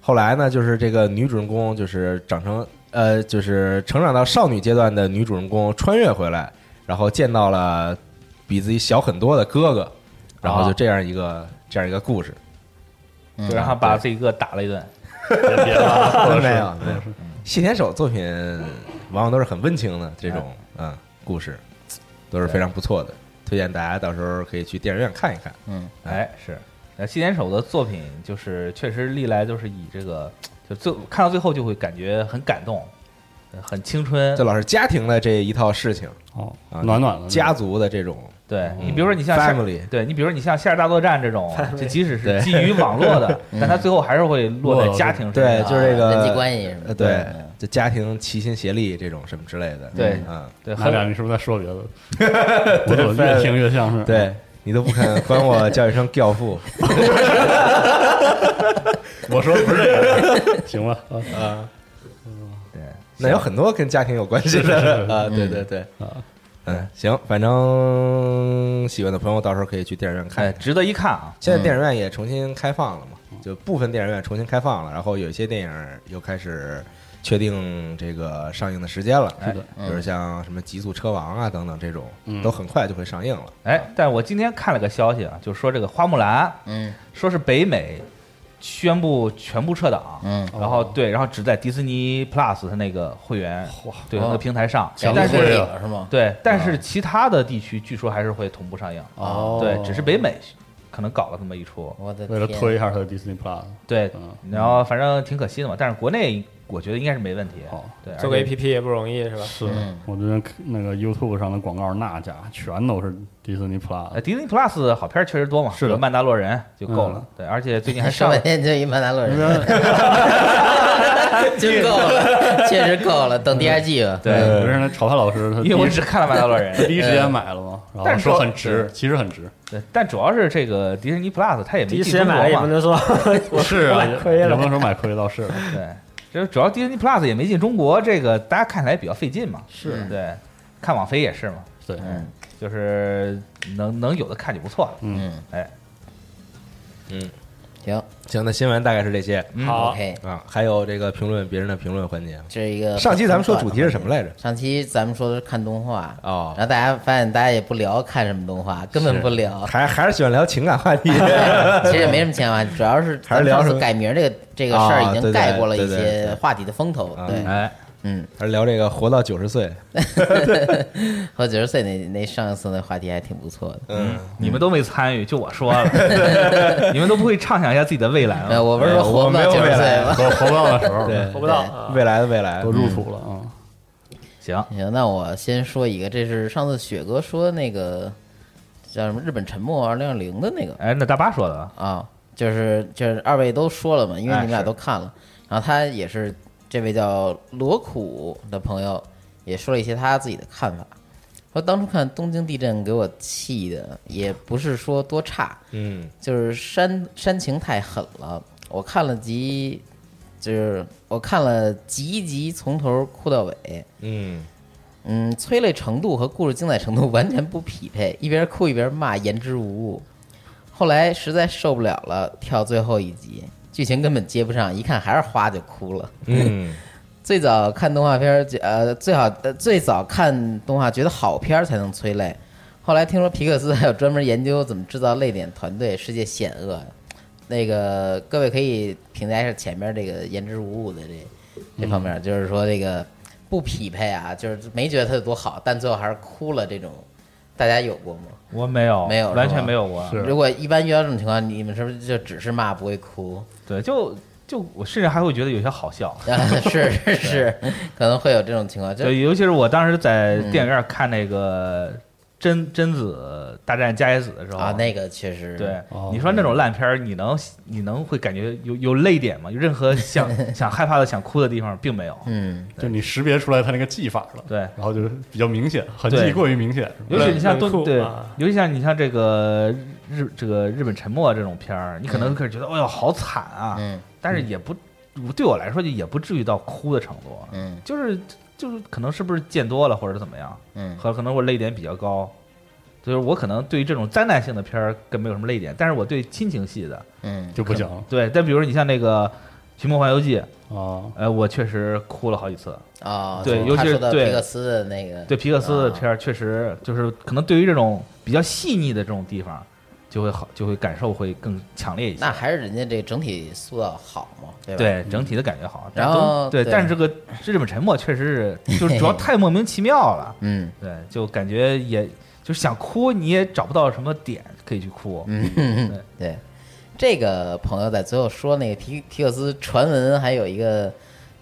后来呢，就是这个女主人公就是长成呃，就是成长到少女阶段的女主人公穿越回来，然后见到了比自己小很多的哥哥，然后就这样一个、这样一个故事，嗯。就让他把自己哥打了一顿。别别了，没有没有。(laughs) 谢田守作品往往都是很温情的这种嗯。故事，都是非常不错的，推荐大家到时候可以去电影院看一看。嗯。哎，是，那细田守的作品就是确实历来都是以这个，就最看到最后就会感觉很感动，呃很青春。这。老是家庭的这一套事情，哦啊，暖暖的。家族的这种对嗯你比如说你像夏 family 对你比如说你像《夏日大作战》这种，(laughs) 就即使是基于网络的，(laughs) 但它最后还是会落在家庭身对，上。就是这个人际关系什么的，呃，对嗯，就家庭齐心协力这种什么之类的，对。嗯，对，很咱俩你是不是在说别的？(laughs) 我怎么越听越像是？对你都不肯管我叫一声教父，我说的不是这个，行吧？啊。对，那有很多跟家庭有关系的 (laughs) 啊，对对对，啊，嗯，行，反正喜欢的朋友到时候可以去电影院看哎，。值得一看啊。现在电影院也重新开放了嘛，就部分电影院重新开放了，然后有一些电影又开始确定这个上映的时间了，是的比如像什么《极速车王》啊等等这种，嗯都很快就会上映了。哎，但我今天看了个消息啊，就是说这个花木兰，嗯说是北美宣布全部撤档，嗯，然后对，然后只在迪士尼 Plus 它那个会员对那个平台上，小但是是吗？对，但是其他的地区据说还是会同步上映，哦。对，只是北美可能搞了这么一出，我的为了推一下它的 Disney Plus，对嗯，然后反正挺可惜的嘛，但是国内我觉得应该是没问题，好对，做个 APP 也不容易是吧？是嗯。我觉得那个 YouTube 上的广告那家全都是 Disney 呃 Plus，迪士尼 Plus 好片确实多嘛，是的。曼达洛人》就够了。嗯，对，而且最近还 (laughs) 上上半天就一曼达洛人，(laughs) 就够了，确实够了。等第二季吧。对。不是那炒饭老师他因为我只看了曼达洛人他》，第一时间买了嘛，然后但是说说很值，其实很值，对，但主要是这个迪士尼 Plus 它也没第一时进中间买了也不能说 (laughs) 是啊，买亏了。也也不能说买亏倒是，对，这主要迪士尼 Plus 也没进中国，这个大家看起来比较费劲嘛，是。对，看网飞也是嘛，对，嗯。就是能能有的看就不错了，嗯，嗯，哎，嗯，行行，那新闻大概是这些。嗯好，OK，啊，还有这个评论别人的评论环节。这是一个上期咱们说主题是什么来着？上期咱们说的是看动画，哦。然后大家发现大家也不聊看什么动画，根本不聊。还 (laughs) 还是喜欢聊情感话题。(laughs) 其实也没什么情感话题，主要是还是聊改名这个这个事儿已经盖过了一些话题的风头。啊对，哎，嗯，还是聊这个活到九十岁。(laughs) 活九十岁那那上一次那话题还挺不错的。嗯，你们都没参与，就我说了，(laughs) 你们都不会畅想一下自己的未来呃，吗？我不是说活不到九十岁吗？活活不到的时候，对活不到啊。未来的未来。都入土了啊，行，行，那我先说一个，这是上次雪哥说那个叫什么《日本沉没二零二零》的那个。哎，那大巴说的啊，啊，就是就是二位都说了嘛，因为哎你们俩是。都看了，然后他也是这位叫罗苦的朋友也说了一些他自己的看法，说当初看东京地震给我气的也不是说多差，嗯。就是煽煽情太狠了，我看了集，就是我看了集集从头哭到尾，嗯。嗯，催泪程度和故事精彩程度完全不匹配，一边哭一边骂，言之无物。后来实在受不了了，跳最后一集，剧情根本接不上，一看还是花就哭了。嗯 (laughs) 最早看动画片儿，呃，最好呃最早看动画觉得好片儿才能催泪，后来听说皮克斯还有专门研究怎么制造泪点团队，世界险恶。那个各位可以评价一下前面这个言之无物的这这方面，就是说这个不匹配啊，就是没觉得它有多好，但最后还是哭了这种，大家有过吗？我没有，没有完全没有过，如果一般遇到这种情况，你们是不是就只是骂不会哭？对，就就我甚至还会觉得有些好笑。(laughs) 啊，是是是，(laughs) 可能会有这种情况，就对，尤其是我当时在电影院看那个贞贞子大战加野子的时候啊，那个确实对哦，你说那种烂片儿，你能你能会感觉有有泪点吗？有任何想 (laughs) 想害怕的、想哭的地方，并没有。嗯，就你识别出来他那个技法了，对，然后就是比较明显，痕迹过于明显，尤其你像东对啊，尤其像你像这个日这个日本沉没这种片儿，你可能开始觉得，哎呦，好惨啊！嗯但是也不对我来说就也不至于到哭的程度，嗯就是就是可能是不是见多了或者怎么样，嗯。和可能我泪点比较高，就是我可能对于这种灾难性的片儿更没有什么泪点，但是我对亲情戏的，嗯。就不行。对，但比如说你像那个《寻梦环游记》，啊。呃，我确实哭了好几次。啊，对尤其是对。皮克斯的那个，对皮克斯的啊。片儿，确实就是可能对于这种比较细腻的这种地方，就会好，就会感受会更强烈一些。那还是人家这整体塑造好嘛，对吧？对整体的感觉好，然后对但是这个日本沉默确实是，就是 (laughs) 主要太莫名其妙了，嗯。对，就感觉也就是想哭，你也找不到什么点可以去哭，嗯，对。这个朋友在最后说，那个皮皮克斯传闻还有一个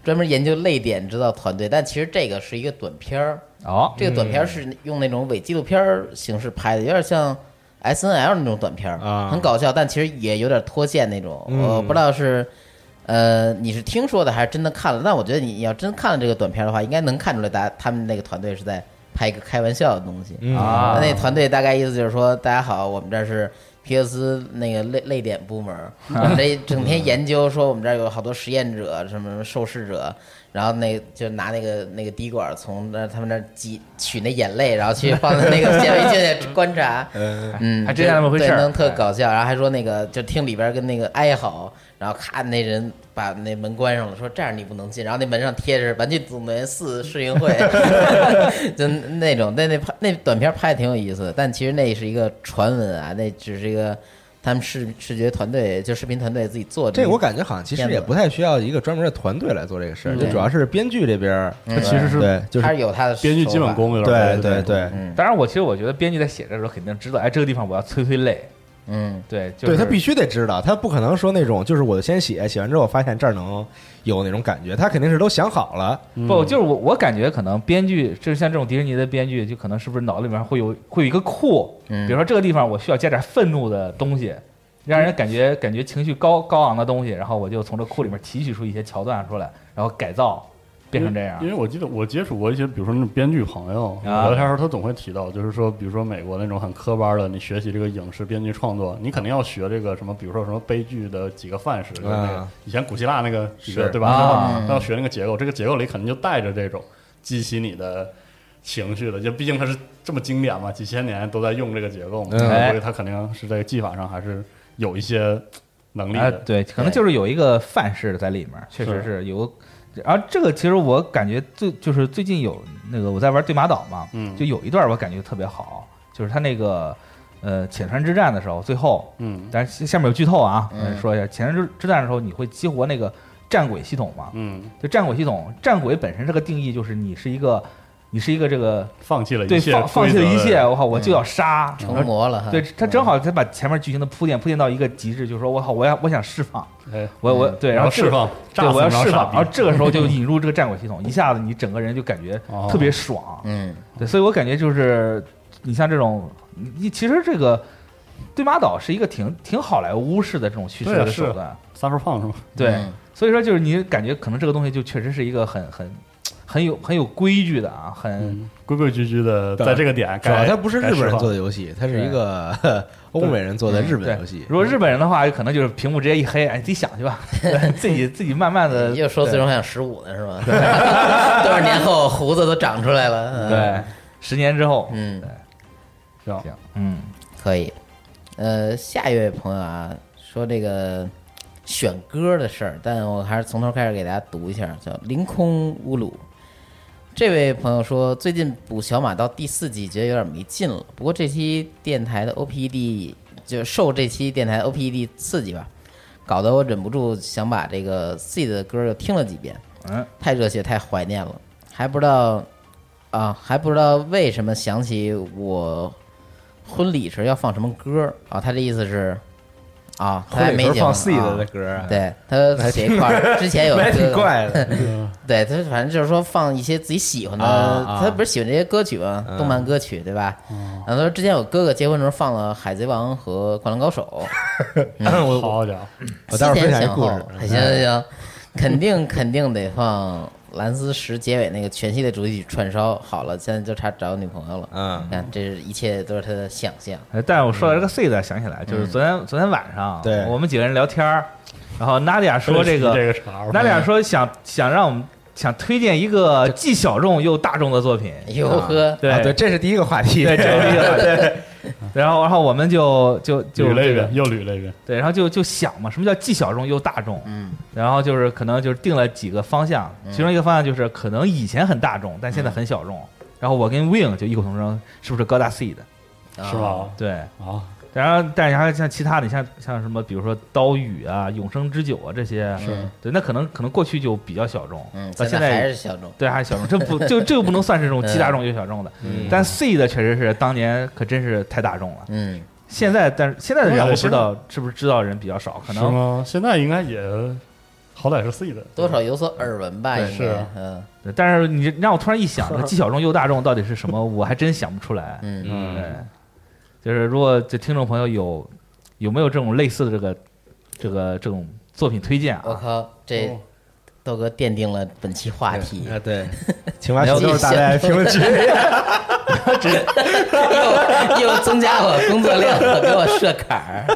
专门研究泪点制造团队，但其实这个是一个短片儿，哦，这个短片儿是用那种伪纪录片儿形式拍的，有点像 S N L 那种短片儿，啊。很搞笑，但其实也有点脱线那种。嗯。我不知道是呃你是听说的还是真的看了，但我觉得你要真看了这个短片儿的话，应该能看出来，大家他们那个团队是在拍一个开玩笑的东西。嗯。啊那团队大概意思就是说，大家好，我们这儿是皮克斯那个泪泪点部门儿，(laughs) 我们这整天研究说我们这儿有好多实验者，什么什么受试者，然后那就拿那个那个滴管儿从那他们那儿挤取那眼泪，然后去放在那个显微镜下观察，(laughs) 嗯嗯，还真像那么回事儿能特哎搞笑。然后还说那个就听里边跟那个哀嚎，然后咔那人把那门关上了，说这样你不能进。然后那门上贴着《玩具总动员四》试映会，就那种那那拍那短片拍的挺有意思的，但其实那是一个传闻啊，那只是一个他们视视觉团队就视频团队自己做的。这个我感觉好像其实也不太需要一个专门的团队来做这个事儿，就主要是编剧这边儿，嗯。它其实是对，就是他是有他的编剧基本，功对对对当然我其实我觉得编剧在写的时候肯定知道，哎，这个地方我要催催泪，嗯。对，就是、对他必须得知道，他不可能说那种就是我先写，写完之后发现这儿能有那种感觉，他肯定是都想好了。不，就是我我感觉可能编剧，就是像这种迪士尼的编剧，就可能是不是脑子里面会有会有一个库，嗯。比如说这个地方我需要加点愤怒的东西，让人感觉感觉情绪高高昂的东西，然后我就从这库里面提取出一些桥段出来，然后改造变成这样因。为我记得我接触过一些，比如说那种编剧朋友，啊聊天时候他总会提到，就是说，比如说美国那种很科班的，你学习这个影视编剧创作，你肯定要学这个什么，比如说什么悲剧的几个范式，就是那个啊以前古希腊那个几个对吧？要学那个结构，这个结构里肯定就带着这种激起你的情绪的，就毕竟它是这么经典嘛，几千年都在用这个结构嘛，嗯所以它肯定是在技法上还是有一些能力哎，的。对，可能就是有一个范式在里面，确实是有。然后这个其实我感觉最就是最近有那个我在玩对马岛嘛，嗯就有一段我感觉特别好，就是他那个呃浅川之战的时候，最后嗯但是下面有剧透啊，嗯说一下浅川之之战的时候，你会激活那个战鬼系统嘛？嗯，就战鬼系统，战鬼本身这个定义就是你是一个，你是一个这个放弃了一对切放放弃了一切，我靠，我就要杀。成魔了。对他正好他把前面剧情的铺垫铺垫到一个极致，就是说我靠，我要我想释放，哎，我我对，然后释放，对，炸我要释放，然后这个时候就 (laughs) 引入这个战鬼系统，一下子你整个人就感觉哦。特别爽。嗯。对，所以我感觉就是你像这种，你其实这个对马岛是一个挺挺好莱坞式的这种叙事的手段，撒手胖是吗？对，嗯。所以说就是你感觉可能这个东西就确实是一个很很 (tsk) 很有很有规矩的啊，很、嗯，规规矩矩的，在这个点主要，它不是日本人做的，游戏，它是一个 (laughs) 欧美人做的日本游戏。如果日本人的话，可能就是屏幕直接一黑，哎，你自己想去吧，(laughs) 自己自己慢慢的又说最终幻想十五呢是吧？(laughs) 多少年后胡子都长出来了。嗯对，十年之后，嗯行，嗯，可以。呃，下一位朋友啊，说这个选歌的事儿，但我还是从头开始给大家读一下，叫凌空乌鲁。这位朋友说，最近补小马到第四季，觉得有点没劲了。不过这期电台的 OPED 就受这期电台 OPED 刺激吧，搞得我忍不住想把这个 Seed 的歌又听了几遍。嗯，太热血，太怀念了，还不知道啊，还不知道为什么想起我婚礼时要放什么歌啊？他这意思是啊，他还没放 C 的歌啊，对他写一块儿，(laughs) 之前有还一个挺怪的。(laughs) 对他反正就是说放一些自己喜欢的，他不是喜欢这些歌曲吗？嗯动漫歌曲对吧？然后他说之前我哥哥结婚的时候放了《海贼王》和《灌篮高手》，(laughs) 我好家伙，我待会儿分享一思前想后故事。行行行，肯定肯定得放蓝斯十结尾那个全系列主题曲串烧。好了，现在就差找女朋友了。嗯你看，这是一切都是他的想象。哎但是我说到这个 C 的，想起来就是昨天昨天晚上，对我们几个人聊天儿，然后娜迪亚说这个 (laughs) 这个茬，娜迪亚说想想让我们想推荐一个既小众又大众的作品。哟呵，对这是第一个话题。对，这是一个 (laughs) (laughs) 对。(laughs) 然后，然后我们就就就捋了一遍，又捋了一遍。对，然后就就想嘛，什么叫既小众又大众？嗯，然后就是可能就是定了几个方向，其中一个方向就是可能以前很大众，但现在很小众。然后我跟 Wing 就异口同声，是不是高大 C 的？是吧？对，啊，然后但是还像其他的，像像什么，比如说刀语啊、永生之酒啊这些，是。对，那可能可能过去就比较小众，嗯，到现在还是小众，对还是小众，这不就 (laughs) 这个不能算是这种既大众又小众的。嗯。但 C 的确实是当年可真是太大众了。嗯，现在，但是现在的人我不知道是不是知道人比较少，可能吗？现在应该也好歹是 C 的，多少有所耳闻吧，是嗯。对但是你让我突然一想，这个既小众又大众到底是什么，我还真想不出来。嗯，嗯。对，就是如果这听众朋友有有没有这种类似的这个这个这种作品推荐啊？我靠，这哦豆哥奠定了本期话题，啊，对，(laughs) 请把小豆打在评论区里。(laughs) 又又增加我工作量了，(laughs) 给我设坎儿。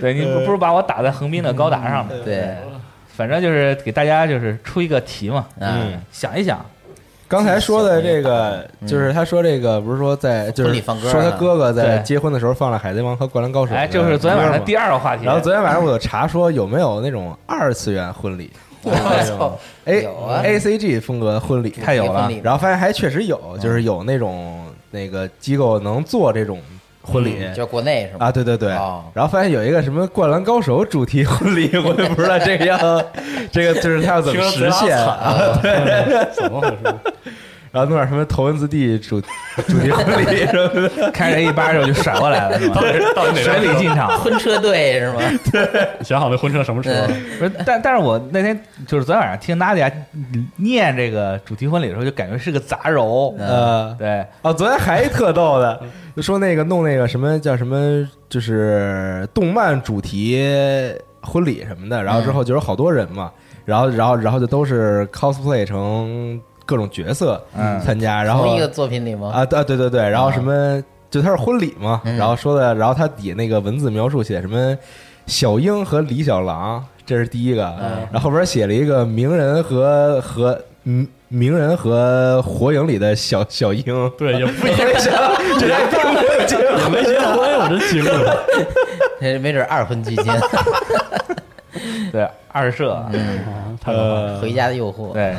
对你不不如把我打在横滨的高达上嘛？对，反正就是给大家就是出一个题嘛，嗯，想一想，刚才说的这个，就是他说这个，不是说在就是婚礼放歌啊说他哥哥在结婚的时候放了《海贼王》和《灌篮高手》。哎，就是昨天晚上第二个话题。然后昨天晚上我有查说有没有那种二次元婚礼。(laughs) 我操，，A 有啊。A C G 风格婚礼，太有了然后发现还确实有，就是有那种那个机构能做这种婚礼就国内是吗？啊，对对对哦。然后发现有一个什么《灌篮高手》主题婚礼，我也不知道这个要这个就是他要怎么实现啊？对，怎么回事？然后弄点什么头文字 D 主 (laughs) 主题婚礼什么的。开着八之后就甩过来了，是吧？到底哪水里进场。婚车队是吗？想好那婚车什么车？不是，但但是我那天就是昨天晚上听娜迪亚念这个主题婚礼的时候，就感觉是个杂糅。呃，对，哦，昨天还特逗的，就说那个弄那个什么叫什么，就是动漫主题婚礼什么的，然后之后就有好多人嘛，然后然后然后就都是 cosplay 成各种角色嗯。参加，然后同一个作品里吗？啊，对对对对，然后什么就他是婚礼嘛，嗯。然后说的，然后他底下那个文字描述写什么小樱和李小狼，这是第一个，嗯。然后后边写了一个名人和和嗯鸣人和火影里的小小樱，对，也不一 (laughs) 没想到这还并没有结也婚，没结婚，我这惊了。这没准二婚期间，(laughs) (laughs) 对，二社，啊太可怕了！回家的诱惑。对，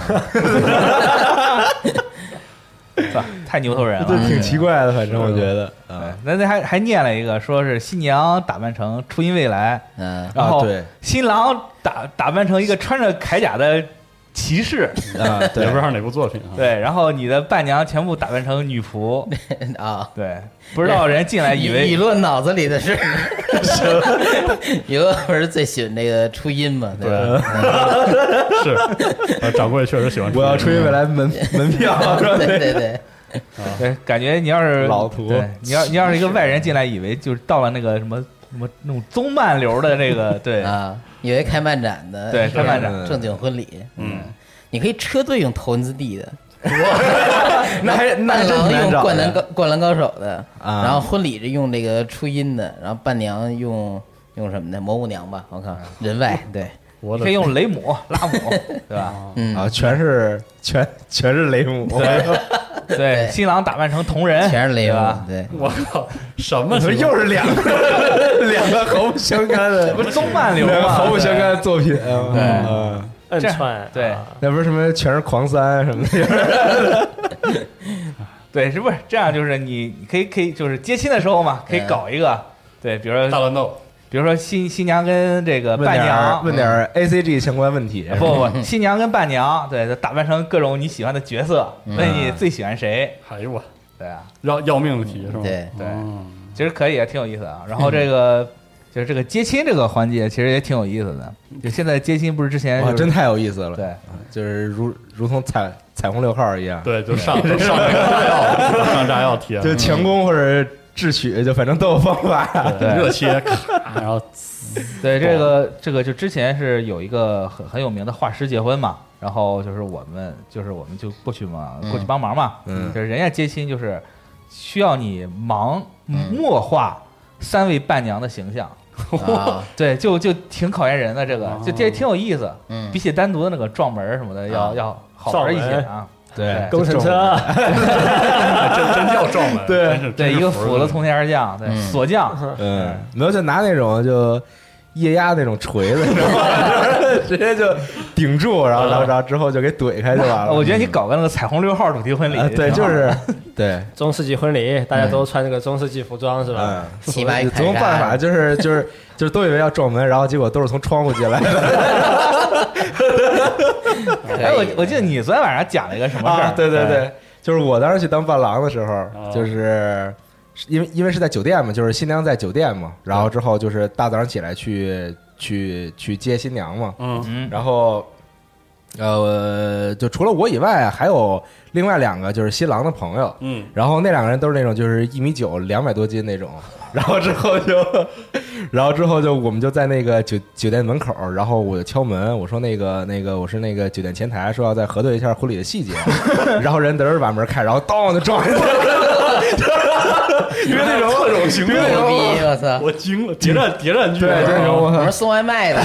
(laughs) 操太牛头人了。这挺奇怪的，反正我觉得对啊，那那还还念了一个，说是新娘打扮成初音未来，嗯，然后新郎打打扮成一个穿着铠甲的骑士，啊，(laughs) 对也不知道哪部作品啊。对，然后你的伴娘全部打扮成女仆，(laughs) 啊，对，不知道人进来以为你论脑子里的事。(laughs) 有不是最喜欢那个初音嘛？对吧？是，呃掌柜确实喜欢。我要吹未来门门票对？对对对，对，感觉你要是老图，你要你要是一个外人进来，以为就是到了那个什么什么那种宗漫流的那个，对，啊，以为开漫展的，对开漫展正经婚礼，嗯，你可以车队用头文字 D 的，(laughs) 那还那还真伴郎挺用灌篮高灌篮高手的，啊。然后婚礼是用这个初音的，然后伴娘用用什么的蘑菇娘吧，我靠，人外对，我可以用雷姆、拉姆，(laughs) 对吧？嗯。啊，全是全全是雷姆，对，新郎打扮成铜人，全是雷吧？，对，我靠，什么怎么？又是两个 (laughs) 两个毫不相干的，不是宗漫流吗？毫不相干的作品啊？对嗯串，对啊那不是什么全是狂三什么的，(laughs) 对，是不是这样？就是你你可以可以就是接亲的时候嘛，可以搞一个，对，比如说大乱斗，比如说新新娘跟这个伴娘儿问点儿 A C G 相关问题，不不不，新娘跟伴娘，对，打扮成各种你喜欢的角色，问你最喜欢谁？哎呦我，对啊，要要命的题是吧？对对嗯其实可以，挺有意思的啊。然后这个就是这个接亲这个环节，其实也挺有意思的。就现在接亲不是之前，就是真太有意思了，对，就是如如同彩彩虹六号一样，对，就上 (laughs) 上上那个炸药，上炸药贴，就强攻或者智取，就反正都有方法。(laughs) (laughs) 对热切，咔，然后对这个这个就之前是有一个很很有名的画师结婚嘛，然后就是我们就是我们就过去嘛，过去帮忙嘛，嗯。就是人家接亲就是需要你忙默画三位伴娘的形象，啊，对，就就挺考验人的，这个哦就这挺有意思，嗯。比起单独的那个撞门什么的要啊要好玩一些啊。对，工程车，(laughs) 真真叫撞门，对对，一个斧子，从天而降，对，嗯。锁匠，嗯，没有就拿那种就液压那种锤子，你知道吗直接就顶住，然后然后然后之后就给怼开就完了。我觉得你搞个那个彩虹六号主题婚礼啊，，对，就是对，中世纪婚礼，大家都穿那个中世纪服装是吧？嗯，骑马与怎么办法？就是就是就是都以为要撞门，然后结果都是从窗户进来的 (laughs) (laughs) 哎，我我记得你昨天晚上讲了一个什么事儿？啊！对对对，就是我当时去当伴郎的时候，哦就是因为因为是在酒店嘛，就是新娘在酒店嘛，然后之后就是大早上起来去去去接新娘嘛，嗯嗯，然后呃，就除了我以外，还有另外两个就是新郎的朋友，嗯，然后那两个人都是那种就是一米九两百多斤那种，然后之后就，然后之后就我们就在那个酒酒店门口，然后我就敲门，我说那个那个我是那个酒店前台，说要再核对一下婚礼的细节，(laughs) 然后人嘚儿把门开，然后当就撞进去了，因为那种特种行牛逼！我操！我惊了，谍战谍战剧，对，我是送外卖的，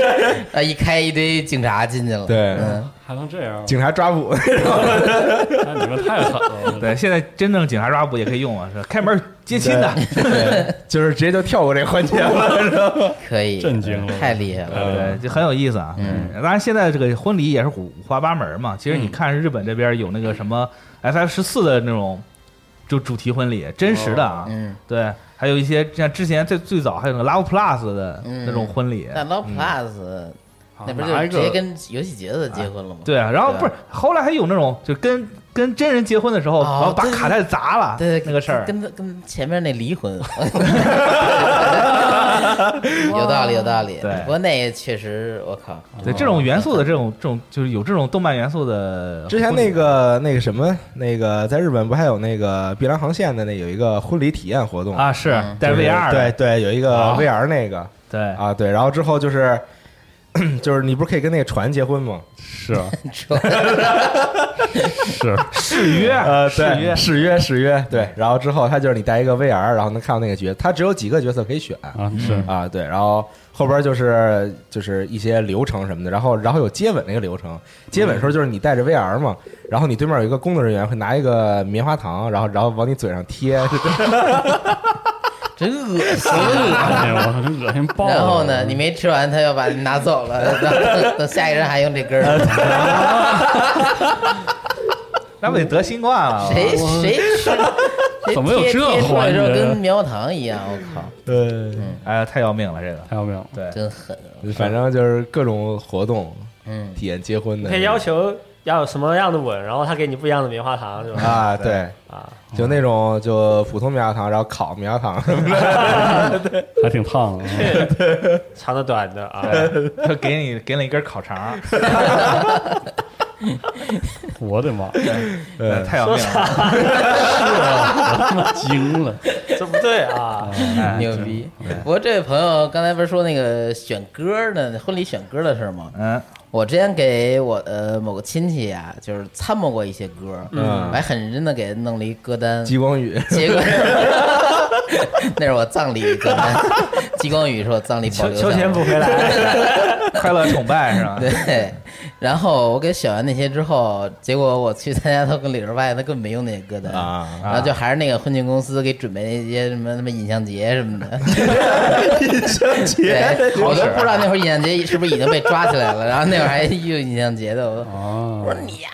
(laughs) 啊，一开一堆警察进去了。对嗯，还能这样，警察抓捕，那你们太狠了，对，现在真正警察抓捕也可以用啊，是开门接亲的，对，(laughs) 就是直接就跳过这个环节了，知道吗？可以，震惊了。太厉害了。对，就很有意思啊。嗯。当然现在这个婚礼也是五花八门嘛。其实你看日本这边有那个什么 FF 十四的那种就主题婚礼，真实的啊，嗯，对，还有一些像之前最最早还有那个 Love Plus 的嗯。那种婚礼，但 Love Plus 那不是就直接跟游戏节子结婚了吗？对啊，然后不是后来还有那种就跟跟真人结婚的时候，哦然后把对对卡带砸了，对，那个事儿，跟跟跟前面那离婚，(laughs) 有道理，有道理。对不过那确实，我靠，对这种元素的这种这种就是有这种动漫元素的之前那个那个什么，那个在日本不还有那个碧蓝航线的那有一个婚礼体验活动啊是嗯带就是 VR 的，对对，有一个啊 VR 那个对啊，对，然后之后就是 (clears throat) 就是你不是可以跟那个船结婚吗？是。(laughs) 是，(laughs) 誓约呃，誓约。对，誓约誓约，对，然后之后他就是你带一个 VR，然后能看到那个角色，他只有几个角色可以选。啊是，啊，对，然后后边就是就是一些流程什么的，然后然后有接吻那个流程，接吻的时候就是你带着 VR 嘛，然后你对面有一个工作人员会拿一个棉花糖，然后然后往你嘴上贴，(laughs) 真恶心。哎呦，我操真恶心爆了。然后呢，你没吃完，他又把你拿走了，等 (laughs) 等下一个人还用这根儿，(laughs) 那不得得新冠了？谁谁吃？谁怎么有这环节跟棉花糖一样？我靠，对，哎呀，太要命了，这个太要命了，对。真狠！反正就是各种活动嗯，体验结婚的，你可以要求要有什么样的吻，然后他给你不一样的棉花糖，是吧？啊，对，啊，就那种就普通棉花糖，然后烤棉花糖什么的，还挺胖的。长的短的啊，他给你给了一根烤肠，(laughs) 我的妈，对太要命了。他妈惊了！这不对啊！哎牛逼！不过这位朋友刚才不是说那个选歌呢，婚礼选歌的事吗？嗯，我之前给我的某个亲戚啊、就是参谋过一些歌，嗯。我还很认真的给他弄了一歌单，激光雨，结果 (laughs) 那是我葬礼歌单，激光雨是我葬礼保秋留秋天不回来，快乐崇拜是吧？(laughs) 对，然后我给选完那些之后，结果我去参加他婚礼的时候，发现他根本没用那些歌单。啊然后就还是那个婚庆公司给准备那些什么什么尹相杰什么的，尹相杰对，我都不知道那会儿尹相杰是不是已经被抓起来了，然后那会儿还用尹相杰的，我啊我说你呀，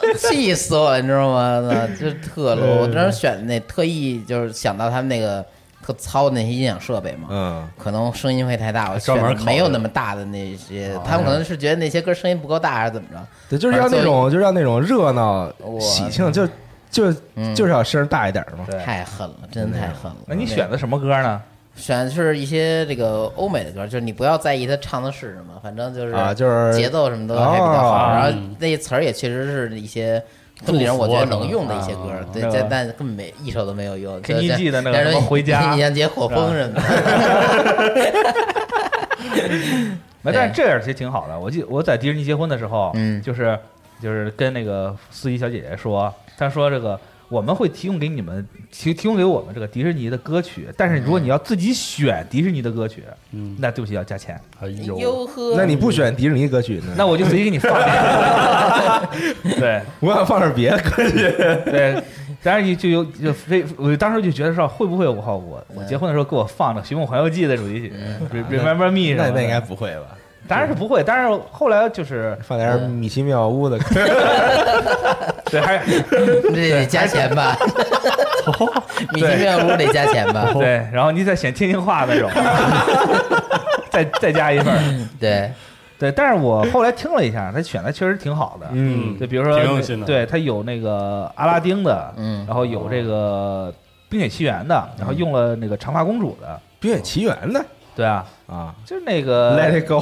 这气死我了，你知道吗？那就特 low。我当时选的那特意就是想到他们那个特糙的那些音响设备嘛，嗯，可能声音会太大，我专门没有那么大的那些，他们可能是觉得那些歌声音不够大，还是怎么着？对，就是要那种，就是要那种热闹喜庆，就就嗯就是要声大一点嘛。对太狠了，真的太狠了。那你选的什么歌呢？选的是一些这个欧美的歌，就是你不要在意他唱的是什么，反正就是啊，就是节奏什么都还比较好，哦然后那些词儿也确实是一些婚礼上我觉得能用的一些歌对，但但根本没一首都没有用。KTG 的那个像什么回家你像解火风什么的，(laughs) 没，但是这样其实挺好的。我记我在迪士尼结婚的时候，嗯就是就是跟那个司仪小姐姐说，她说这个我们会提供给你们提提供给我们这个迪士尼的歌曲，但是如果你要自己选迪士尼的歌曲，嗯，那对不起要加钱，哎呦，呵，那你不选迪士尼歌曲呢？那我就随意给你放点。(laughs) 对我想放点别的歌曲。对，当然就有就非我当时就觉得说会不会我靠我我结婚的时候给我放的《寻梦环游记》的主题曲《Remember Me》那那应该不会吧？当然是不会，但是后来就是放点米奇妙屋的。(laughs) 对还 (laughs) 这得加钱吧？(laughs) 米奇妙屋得加钱吧？对，然后你再选听听话那种，再再加一份儿。对，对，但是我后来听了一下，他选的确实挺好的。嗯，就比如说挺用心的对他有那个阿拉丁的，嗯然后有这个冰雪奇缘的，然后用了那个长发公主的，冰雪奇缘的对啊，啊就是那个，Let it go。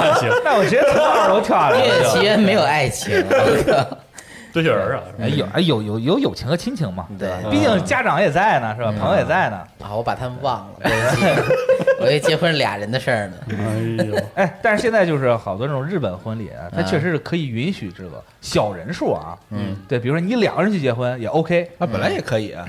还行，那我直接从二楼跳下来了就。奇缘没有爱情，(laughs) 堆雪人啊，哎有哎有有有友情和亲情嘛，对吧毕竟家长也在呢，是吧？朋友也在呢。啊，我把他们忘了，对不起，我以为结婚是俩人的事儿呢。哎呦，哎，但是现在就是好多这种日本婚礼啊，它确实是可以允许这个小人数啊。嗯，对，比如说你两个人去结婚也 OK，啊，本来也可以啊。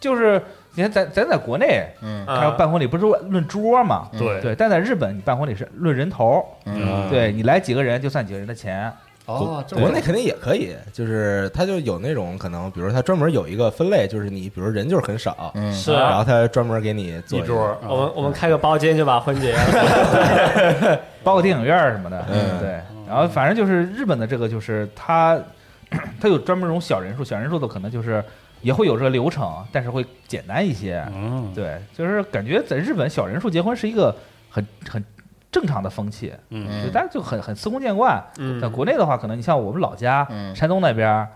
就是你看咱咱在国内，嗯。还有办婚礼不是说论桌嘛？对。对，但在日本你办婚礼是论人头，嗯。对你来几个人就算几个人的钱。哦，国内肯定也可以，就是他就有那种可能，比如他专门有一个分类，就是你比如人就是很少，嗯。是然后他专门给你做一桌，我们我们开个包间就把婚结了。(laughs) 包个电影院什么的，嗯。对。然后反正就是日本的这个，就是他 (clears throat) 他有专门这种小人数，小人数的可能就是也会有这个流程，但是会简单一些。嗯，对，就是感觉在日本小人数结婚是一个很很正常的风气，嗯。就大家就很很司空见惯。嗯。在国内的话，可能你像我们老家嗯。山东那边儿，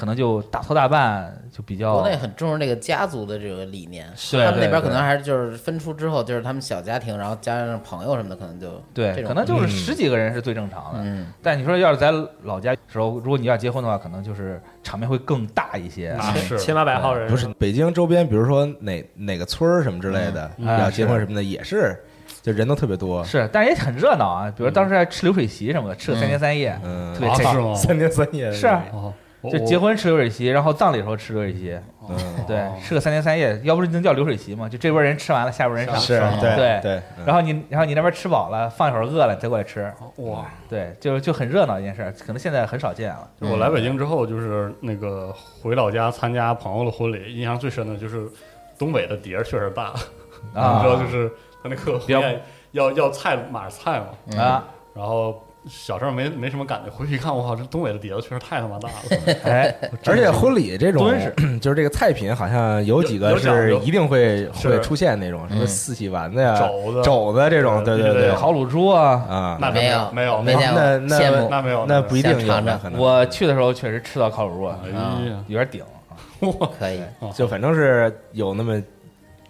可能就大操大办，就比较国内很重视这个家族的这个理念，对他们那边可能还是就是分出之后，就是他们小家庭，然后加上朋友什么的，可能就对，可能就是嗯十几个人是最正常的。嗯但你说要是在老家时候，如果你要结婚的话，可能就是场面会更大一些。千八百号人，不是北京周边，比如说哪哪个村儿什么之类的，嗯要结婚什么的，也是就人都特别多。是，但是也很热闹啊。比如当时还吃流水席什么的，吃个三天三夜，嗯特别开心。啊是吗？三天三夜是啊就结婚吃流水席，然后葬礼的时候吃流水席，嗯，对，吃个三天三夜，要不是能叫流水席嘛？就这波人吃完了，下波人上。是对对然后你，然后你那边吃饱了，放一会儿饿了，你再过来吃，哇！对，就就很热闹一件事儿，可能现在很少见了。就我来北京之后，就是那个回老家参加朋友的婚礼，印象最深的就是东北的碟儿确实大，(laughs) 你啊知道，就是他那个婚较宴要要菜码菜嘛，嗯啊，然后小时候没没什么感觉，回去一看，我靠，这东北的碟子确实太他妈大了，(laughs) 哎，而且婚礼这种 (clears throat) 就是这个菜品，好像有几个是一定会会出现那种什么嗯。四喜丸子呀、肘子。肘子这种，对对对烤乳猪啊，啊，那没有没有。没见过，那那那没有那不一定我去的时候确实吃到烤乳猪，哎呀，有点顶。(laughs) 可以，就反正是有那么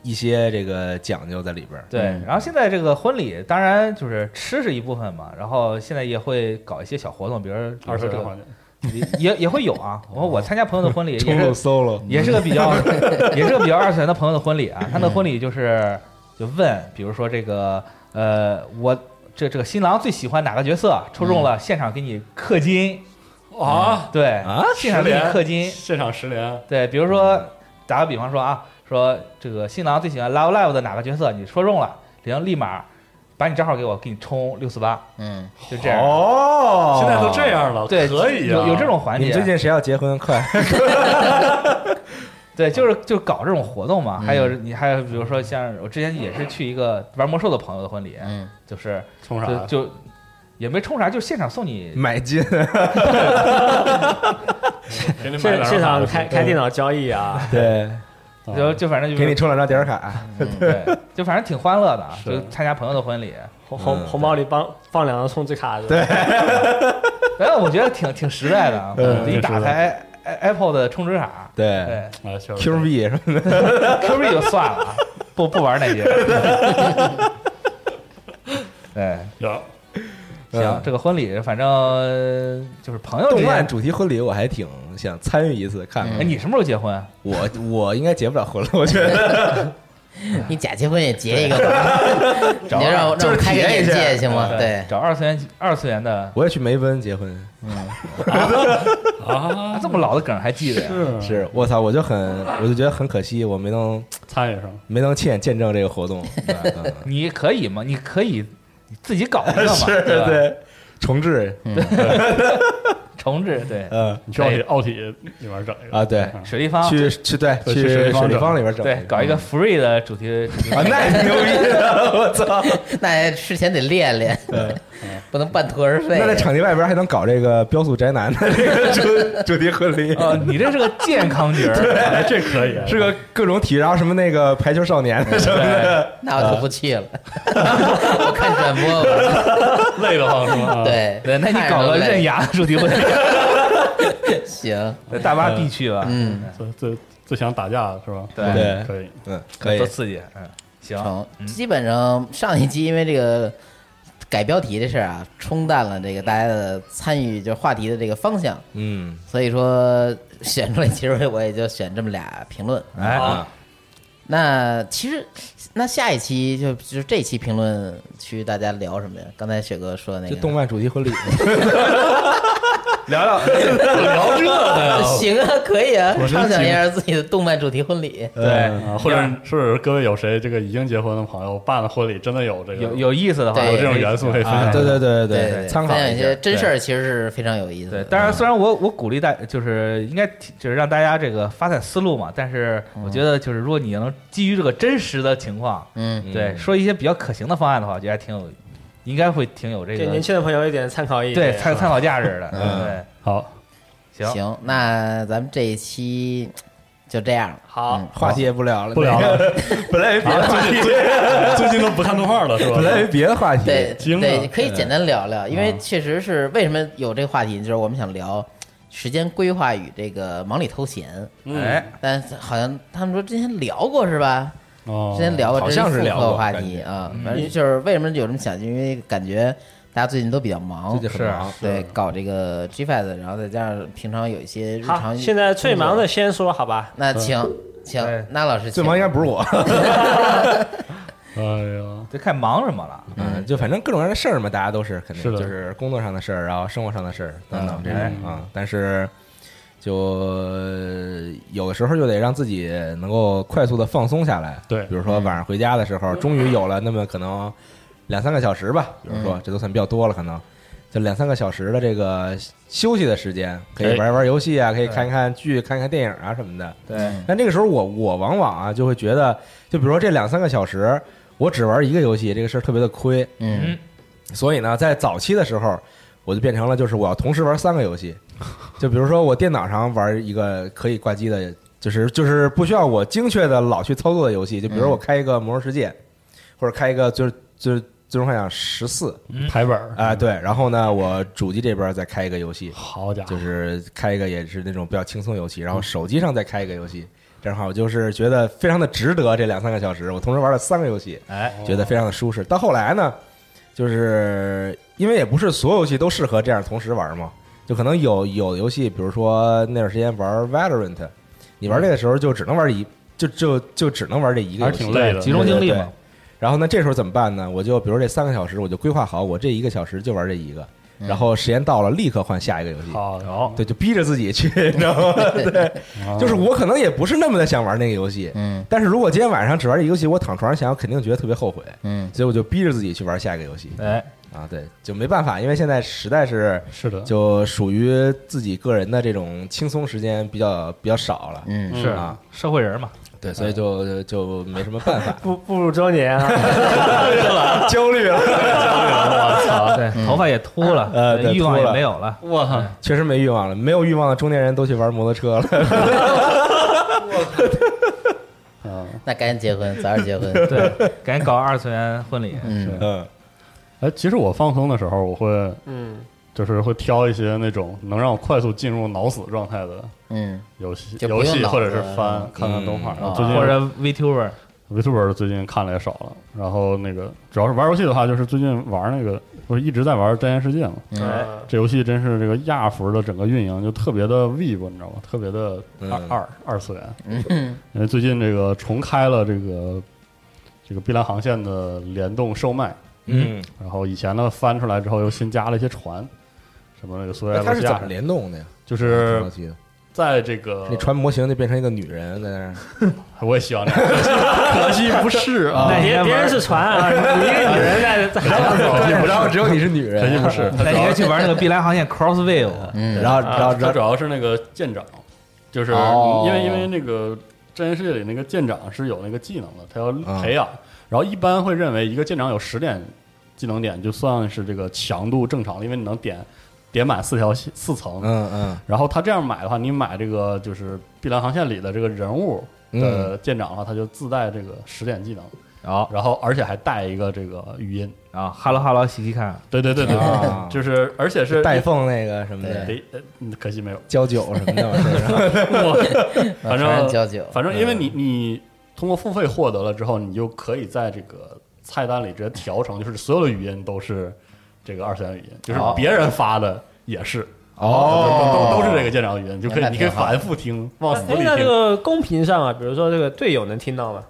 一些这个讲究在里边儿。对，然后现在这个婚礼，当然就是吃是一部分嘛，然后现在也会搞一些小活动，比如二十这个环，也 (laughs) 也也会有啊。我我参加朋友的婚礼也是 solo，也是个比较 (laughs) 也是个比较二次元的朋友的婚礼啊。他的婚礼就是就问，比如说这个呃，我这这个新郎最喜欢哪个角色？抽中了，现场给你氪金啊，对啊现场给你氪金。现场十连，对，比如说打个比方说啊，说这个新郎最喜欢 Love Live 的哪个角色，你说中了，然后立马把你账号给我，给你充六四八，嗯，就这样。哦现在都这样了，对，可以啊有有这种环节。你最近谁要结婚？快！(laughs) 对，就是就搞这种活动嘛。还有嗯你还有比如说像我之前也是去一个玩魔兽的朋友的婚礼，嗯，就是充啥？就就也没充啥，就现场送你。买金，(laughs) 现现场开开电脑交易啊，对，就就反正就给你充两张点卡。(laughs) 对，就反正挺欢乐的啊，就参加朋友的婚礼。红红嗯红包里帮放两张充值卡，对。哎，我觉得挺挺实在的一打开 Apple 的充值卡，对，Q 币什么的，，(laughs) Q 币就算了啊，不不玩那些。(laughs) 对，有行，这个婚礼反正就是朋友。动漫主题婚礼我还挺想参与一次看哎，看。你什么时候结婚？我我应该结不了婚了，我觉得。(laughs) 你假结婚也结一个吧，找 (laughs) 你就让让我开个眼界行吗？对，找二次元二次元的我也去梅奔结婚，啊，这么老的梗还记得呀？是是我操，我就很我就觉得很可惜，我没能参与上，没能亲眼见证这个活动。嗯 (laughs) 你可以吗？你可以你自己搞一个嘛，(laughs) 是对吧？对，重置，(laughs) 重置对。嗯。你去奥体奥体里面整一个。啊，对，嗯。水立方。去去对对去去水立方水立方里边整，对搞一个 free 的主题主题啊，那牛逼了，我操！(laughs) 那事前得练练，(laughs) 不能半途而废。那在场地外边还能搞这个雕塑宅男的这个主 (laughs) 主题婚礼，哦，你这是个健康角这可以，是个各种体育，然后什么那个排球少年什么的，那我就不去了，(laughs) 我看转播。吧。累得慌是吗？对对，那你搞个刃牙的主题婚礼，行，大巴必去吧？嗯，最最最想打架的是吧？对。对。可以，嗯，可以。多，刺激，嗯，行，基本上上一期因为这个改标题的事儿啊，冲淡了这个大家的参与就话题的这个方向，嗯，所以说选出来，其实我也就选这么俩评论。哎，啊。那其实，那下一期就就是这期评论区大家聊什么呀？刚才雪哥说的那个。就动漫主题婚礼，(laughs) 聊聊。(laughs) 聊这个，(laughs) 行啊，可以啊我，畅想一下自己的动漫主题婚礼。对啊，或者是各位有谁这个已经结婚的朋友办的婚礼，真的有这个有有意思的话，有这种元素可以分啊，享，对对对对对，参考分享一些真事儿，其实是非常有意思对，的。当然，虽然我我鼓励大，就是应该就是让大家这个发散思路嘛，但是我觉得就是如果你能基于这个真实的情况，嗯，对，说一些比较可行的方案的话，我觉得还挺有，应该会挺有这个给年轻的朋友一点参考意义。对参参考价值的。嗯对，好，行，行，那咱们这一期就这样了。好嗯，话题也不聊了，不聊了，(laughs) 本来有别的话题，(laughs) 最近都不看动画了是吧？本来有别的话题，对惊了对，可以简单聊聊，因为嗯确实是为什么有这个话题，就是我们想聊时间规划与这个忙里偷闲。嗯哎，但是好像他们说之前聊过是吧？哦。之前聊过，好像是聊过话题啊。反正就是为什么有这么想，因为感觉大家最近都比较忙最，近很忙，对，搞这个 G Fest，然后再加上平常有一些日好，常。现在最忙的，先说好吧。那请请对那老师最忙应该不是我，(laughs) 哎呀，就看忙什么了。嗯，就反正各种各样的事儿嘛，大家都是肯定是就是工作上的事儿，然后生活上的事儿等等这种嗯。啊。但是就有的时候就得让自己能够快速的放松下来。对。比如说晚上回家的时候，终于有了那么可能两三个小时吧，比如说这都算比较多了，可能。就两三个小时的这个休息的时间，可以哎玩一玩游戏啊，可以看一看剧、看一看电影啊什么的。对，但这个时候我我往往啊就会觉得，就比如说这两三个小时，我只玩一个游戏，这个事儿特别的亏。嗯。所以呢，在早期的时候，我就变成了就是我要同时玩三个游戏，(laughs) 就比如说我电脑上玩一个可以挂机的，就是就是不需要我精确的老去操作的游戏，就比如我开一个《魔兽世界》，或者开一个就是就是《最终幻想十四》排本儿啊，对，然后呢，我主机这边再开一个游戏，好家伙，就是开一个也是那种比较轻松游戏，然后手机上再开一个游戏，正好就是觉得非常的值得这两三个小时，我同时玩了三个游戏，哎，觉得非常的舒适。到后来呢，就是因为也不是所有游戏都适合这样同时玩嘛，就可能有有的游戏，比如说那段时间玩 Valorant，你玩这个时候就只能玩一，就就就只能玩这一个游戏，还是挺累的，集中精力嘛。然后呢，这时候怎么办呢？我就比如这三个小时，我就规划好，我这一个小时就玩这一个，然后时间到了立刻换下一个游戏。好，然后对，就逼着自己去，你知道吗？(laughs) 对，就是我可能也不是那么的想玩那个游戏，嗯。但是如果今天晚上只玩这个游戏，我躺床上想，我肯定觉得特别后悔，嗯。所以我就逼着自己去玩下一个游戏。哎，啊。对，就没办法，因为现在实在是是的，就属于自己个人的这种轻松时间比较比较少了，嗯是啊，社会人嘛，对，所以就就没什么办法，(laughs) 步步入中年啊，(laughs) 焦虑了，我操，对，头发也秃了，呃欲望也没有了。我靠，确实没欲望了，没有欲望的中年人都去玩摩托车了，我靠，嗯，那赶紧结婚，早点结婚。对，赶紧搞二次元婚礼。嗯嗯哎，其实我放松的时候，我会嗯，就是会挑一些那种能让我快速进入脑死状态的嗯游戏，游戏或者是子翻看看动画。嗯然后最近或者 VTuber，VTuber 最近看的也少了，然后那个主要是玩游戏的话，就是最近玩那个，不是一直在玩《真言世界》嘛。嗯哎这游戏真是这个亚服的整个运营就特别的 Vivo，你知道吗？特别的二、嗯二二次元。嗯因为最近这个重开了这个这个碧蓝航线的联动售卖，嗯，然后以前呢翻出来之后又新加了一些船，什么那个苏维埃罗西它是怎么，联动的呀？就是在这个那船模型就变成一个女人在那儿，(laughs) 我也希望这样，(laughs) 可惜不是啊，那别别人是船啊，(laughs) 你一个女人在在海上走，然后只有你是女可惜人，不是，它那应该去玩那个碧蓝航线 Crosswave，嗯，然后然后然后主要是那个舰长，就是哦。因为因为那个《战舰世界》里那个舰长是有那个技能的，他要嗯培养，然后一般会认为一个舰长有十点技能点就算是这个强度正常了，因为你能点点满四条线四层。嗯嗯然后他这样买的话，你买这个就是碧蓝航线里的这个人物的舰长的话，他就自带这个十点技能，哦然后而且还带一个这个语音。啊哈喽哈喽西西看，对对对对就是而且是带凤那个什么的，得，呃嗯可惜没有。交酒什么的，反正交酒，反正因为你你通过付费获得了之后，你就可以在这个菜单里直接调成，就是所有的语音都是这个二次元语音，就是哦别人发的也是，哦。都都是这个舰长语音，就可以你可以反复听，往死里听。那这，个公屏上啊，比如说这个队友能听到吗？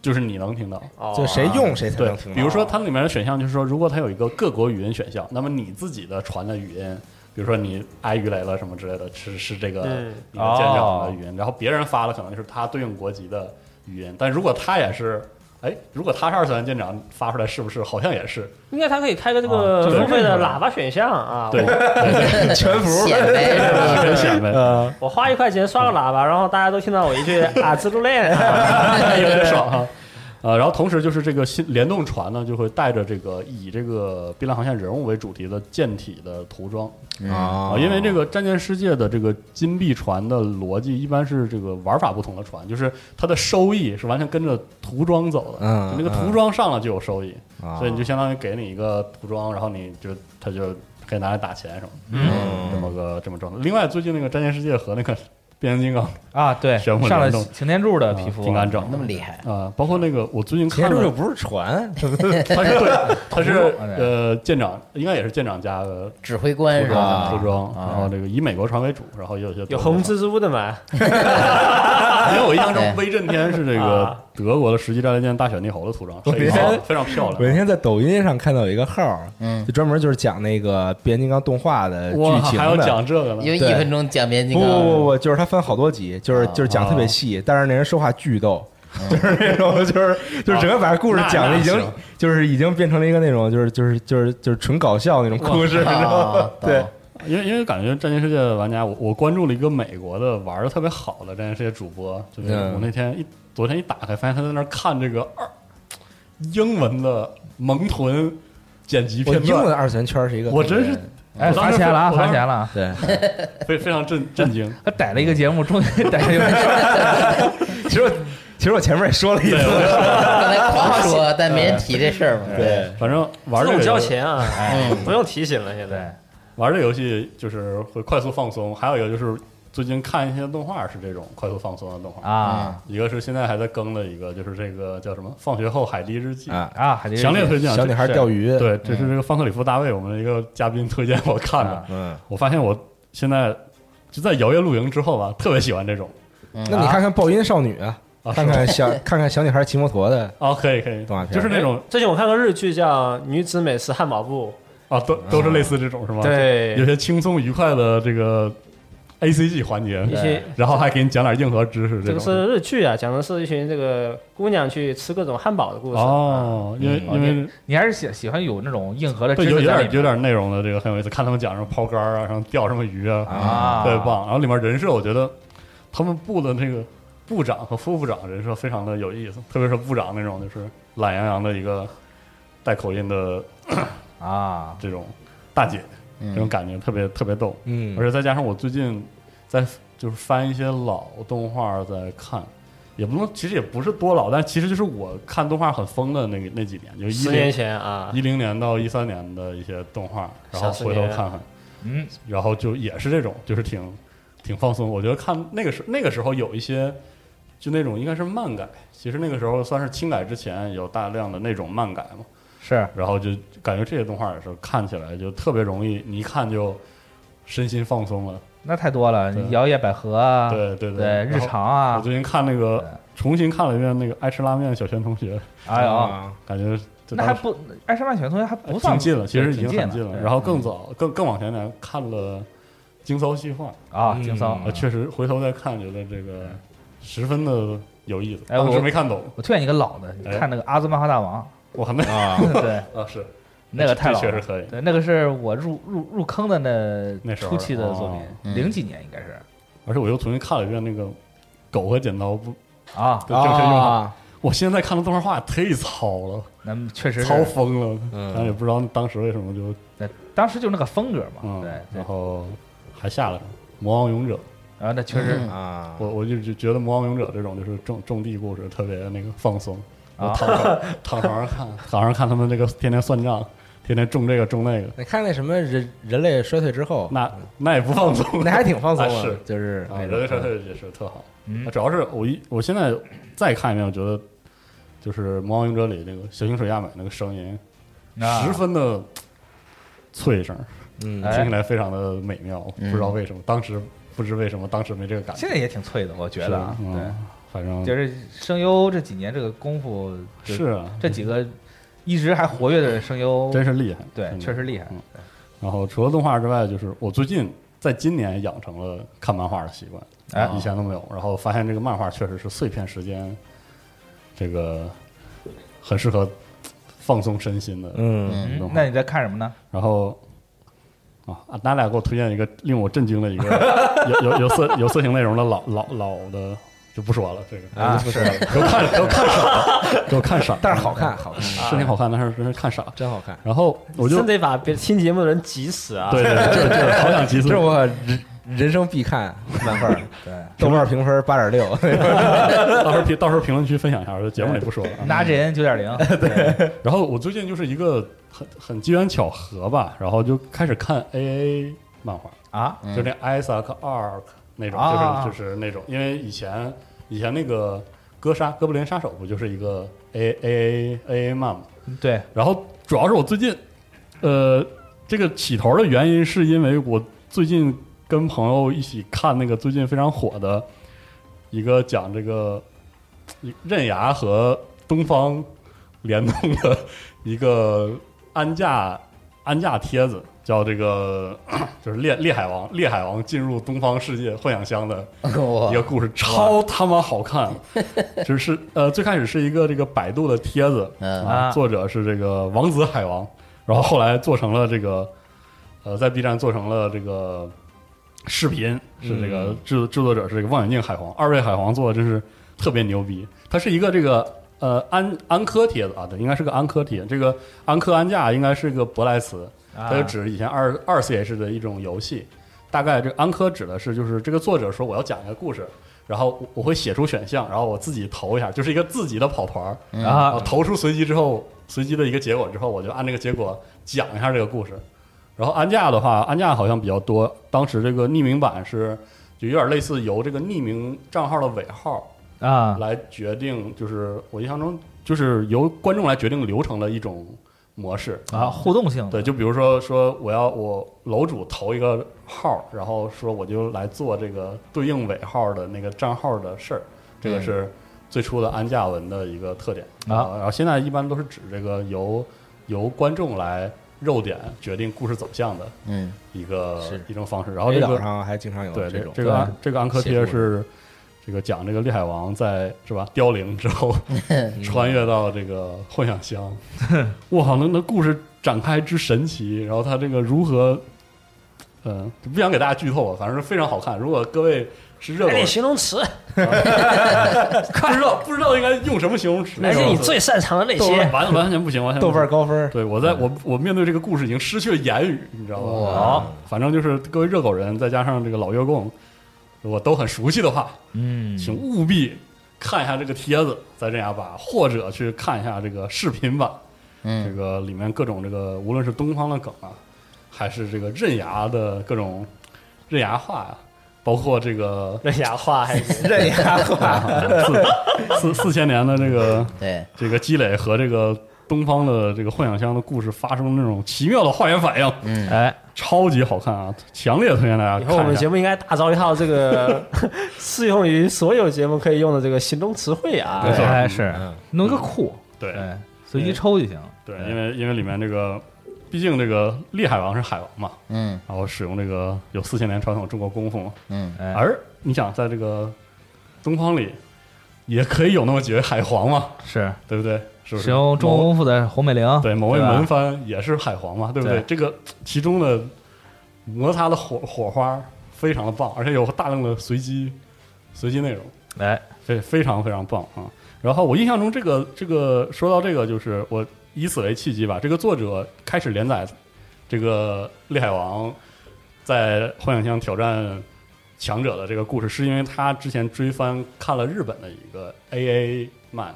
就是你能听到。哦，就谁用谁才能听，到。比如说它里面的选项就是说，如果它有一个各国语音选项，那么你自己的传的语音，比如说你挨鱼雷了什么之类的，是是这个嗯。你的舰长的语音，然后别人发的可能就是他对应国籍的语音，但如果他也是，哎，如果他是二次元舰长发出来，是不是好像也是？应该他可以开个这啊个这个付费的喇叭选项啊。对，(laughs) 全服显摆是吧？很显摆，呃，(laughs) 我花一块钱刷个喇叭，然后大家都听到我一句啊自助练 (laughs) 啊，有点爽哈。呃，然后同时就是这个新联动船呢，就会带着这个以这个碧蓝航线人物为主题的舰体的涂装，啊啊，因为这个战舰世界的这个金币船的逻辑一般是这个玩法不同的船，就是它的收益是完全跟着涂装走的，嗯就那个涂装上了就有收益，啊所以你就相当于给你一个涂装，然后你就它就可以拿来打钱什么的，嗯这么个这么状态。另外，最近那个战舰世界和那个变形金刚啊，对，上了擎天柱的皮肤，挺敢整那么厉害，啊，包括那个我最近看了，这又不是船，(laughs) 他是对，他是哎 (laughs) 呃舰长，应该也是舰长家的指挥官是吧？服装，啊。然后这个以美国船为主，然后也有一些 (laughs) 有红蜘蛛的嘛？因为我印象中威震天是这个啊德国的实际战列舰大选帝侯的涂装，我非常那天非常漂亮。我那。天在抖音上看到有一个号儿，嗯。就专门就是讲那个变形金刚动画的剧哇，情还要的。讲这个呢。有？一对。分钟讲变形不金刚，不不不，就是他分好多集，就是啊就是讲特别细，但是那人说话巨逗，就是那种就是就是整个把故事讲的已经就是已经变成了一个那种就是就是就是就是纯搞笑那种故事，你知道吗？啊？对，因为因为感觉战舰世界的玩家，我我关注了一个美国的玩的特别好的战舰世界主播，就是嗯。我那天一昨天一打开，发现他在那儿看这个二英文的萌豚剪辑片我英文，二次元圈是一个，我真是哎，我当时罚钱了啊，我当时罚钱了啊！对，(laughs) 非非常震震惊。他逮了一个节目，终于逮了一个，(laughs) 其实我其实我前面也说了一次，刚才狂说，(laughs) 但没人提这事儿嘛。对，反正玩这个交钱啊，嗯，不用提醒了，现在。玩这游戏就是会快速放松，还有一个就是最近看一些动画是这种快速放松的动画，啊。一个是现在还在更的一个，就是这个叫什么《放学后海堤日记》啊，啊，还得强烈推荐。小女孩钓鱼，对，这是这个方克里夫大卫，我们的一个嘉宾推荐我看的。啊。嗯，我发现我现在就在摇曳露营之后吧，特别喜欢这种。那你看看爆音少女啊，啊看看小 (laughs) 看看小女孩骑摩托的哦，可以可以。动画，片。就是那种最近我看个日剧叫《女子美食汉堡部。啊，都都是类似这种是吗？》，，对。有，些轻松愉快的这个 A C G 环节一，些然后还给你讲点硬核知识，种这个是日剧啊，讲的是一群这个姑娘去吃各种汉堡的故事。哦，因为嗯因为你还是喜喜欢有那种硬核的有有点有点内容的这个很有意思，看他们讲什么抛竿啊，然后钓什么鱼啊，啊，特别棒。然后里面人设，我觉得他们部的那个部长和副部长人设非常的有意思，特别是部长那种就是懒洋洋的一个带口音的啊，这种大姐，这种感觉特别特别逗。嗯，而且再加上我最近在就是翻一些老动画在看，也不能其实也不是多老，但其实就是我看动画很疯的那个那几年，就一十年前啊，一零年到一三年的一些动画，然后回头看看，嗯，然后就也是这种，就是挺挺放松。我觉得看那个时那个时候有一些就那种应该是漫改，其实那个时候算是轻改之前有大量的那种漫改嘛，是。然后就感觉这些动画的时候看起来就特别容易，你一看就身心放松了。那太多了，摇曳百合啊，对对对，日常啊。我，最近看那个重新看了一遍那个爱吃拉面的小泉同学，哎呀，啊，感觉那还不爱上曼选同学还不算挺近了，其实已经很近了。然后更早、更更往前点看了《惊骚细化》，啊，嗯惊骚。呃，确实回头再看，觉得这个十分的有意思。哎我没看懂，我推荐你个老的，你哎。看那个《阿兹漫画大王我那》，(laughs) 啊，对，啊是。那个太老了。确实可以。对，那个是我入入入坑的那那时候初期的作哦品，零几年应该是。而且我又重新看了一遍那个狗和剪刀不啊，的正确用法。啊，我现在看的动画画忒糙了，那么确实是糙疯了。嗯。但也不知道当时为什么就对，当时就那个风格嘛，嗯，对对。然，后还下了《魔王勇者》。然后那确实嗯。啊，我我就就觉得《魔王勇者》这种就是种种地故事特别那个放松，啊我躺床 (laughs) 躺床上看，躺上看他们那个天天算账，天天种这个种那个，你看那什么人人类衰退之后，那那也不放松，(laughs) 那还挺放松 (laughs) 啊的，是就是啊，人类衰退也是特好。嗯主要是我一我现在再看一遍，我觉得就是《魔王勇者》里那个小清水亚美那个声音，啊十分的脆声，听起来非常的美妙。嗯不知道为什么，当时不知为什么当时没这个感觉。现在也挺脆的，我觉得啊，对。反正就是声优这几年这个功夫，是啊，这几个一直还活跃的声优，真是厉害，对，确实厉害。嗯然后除了动画之外，就是我最近在今年养成了看漫画的习惯，哎以前都没有。然后发现这个漫画确实是碎片时间，这个很适合放松身心的。嗯那你在看什么呢？然后啊，咱俩给我推荐一个令我震惊的一个有有有色有色情内容的老老老的，就不说了。这个啊不说了，给我看给我看傻，给我看傻。(laughs) 但是好看，好看，是挺好看，但是真是看傻。真好看。然后我就真得把别听节目的人急死啊！对对对，就是就是好想急死这是我人人生必看漫画，对，豆瓣评分八点六，(laughs) 到时候评到时候评论区分享一下，我节目里不说了啊。拿 JN 九点零，(laughs) 对，然后我最近就是一个很很机缘巧合吧，然后就开始看 AA 漫画，啊，嗯就那 Isaac Arc 那种，啊就是就是那种，因为以前以前那个哥杀哥布林杀手不就是一个 A A A A 漫嘛，对，然后主要是我最近，呃，这个起头的原因是因为我最近跟朋友一起看那个最近非常火的一个讲这个刃牙和东方联动的一个安驾安驾帖子，叫这个 (clears throat) 就是烈烈海王烈海王进入东方世界幻想乡的一个故事，超他妈好看！(laughs) 就是呃，最开始是一个这个百度的帖子，嗯啊，啊作者是这个王子海王，然后后来做成了这个，呃，在 B 站做成了这个视频，是这个制制作者是这个望远镜海皇，二位海皇做的真是特别牛逼。它是一个这个呃安安科帖子啊，对，应该是个安科帖。这个安科安驾应该是个舶来词，啊它就指以前二二 CH 的一种游戏。大概这个安科指的是就是这个作者说我要讲一个故事。然后我我会写出选项，然后我自己投一下，就是一个自己的跑团儿，然后啊，投出随机之后，随机的一个结果之后，我就按这个结果讲一下这个故事。然后安驾的话，安驾好像比较多。当时这个匿名版是就有点类似由这个匿名账号的尾号啊，来决定，就是我印象中就是由观众来决定流程的一种模式。啊，互动性，对，就比如说说我要我楼主投一个号，然后说我就来做这个对应尾号的那个账号的事儿，这个是最初的安驾文的一个特点。啊。然后现在一般都是指这个由由观众来肉点决定故事走向的嗯。一个一种方式。然后这个上还经常有对这种这个这个安科贴是这个讲这个烈海王在是吧凋零之后 (laughs) 穿越到这个幻想乡，哇，那那故事展开之神奇，然后他这个如何，呃，不想给大家剧透啊，反正是非常好看。如果各位是热狗形容词，(laughs) 不知道不知道应该用什么形容词，那是你最擅长的那些。完完全不行，完全豆瓣高分，对我在我我面对这个故事已经失去了言语，你知道吗？哇反正就是各位热狗人，再加上这个老月供，如果都很熟悉的话，嗯，请务必看一下这个帖子，在这样吧，或者去看一下这个视频版，这嗯个里面各种这个无论是东方的梗啊，还是这个刃牙的各种刃牙话啊、包括这个刃牙话还是，刃牙话，四四四千年的这个对。这个积累和这个东方的这个幻想乡的故事发生那种奇妙的化学反应，嗯，哎，超级好看啊！强烈推荐大家以后我们。节目应该打造一套这个 (laughs) 适用于所有节目可以用的这个形容词汇啊。没。错。哎是。嗯。弄个库，对。哎，随机抽就行。对，因为因为里面这个，毕竟这个厉海王是海王嘛，嗯。然后使用这个有四千年传统中国功夫嘛，嗯。哎，而你想在这个东方里，也可以有那么几位海皇嘛，是。对不对？是不是？使用中国功夫的红美玲，对某位门番也是海皇嘛，对不对？对这个其中的摩擦的火火花非常的棒，而且有大量的随机随机内容，哎，非非常非常棒啊！然后我印象中，这个这个说到这个，就是我以此为契机吧，这个作者开始连载这个厉海王在幻想乡挑战强者的这个故事，是因为他之前追番看了日本的一个 AA 漫，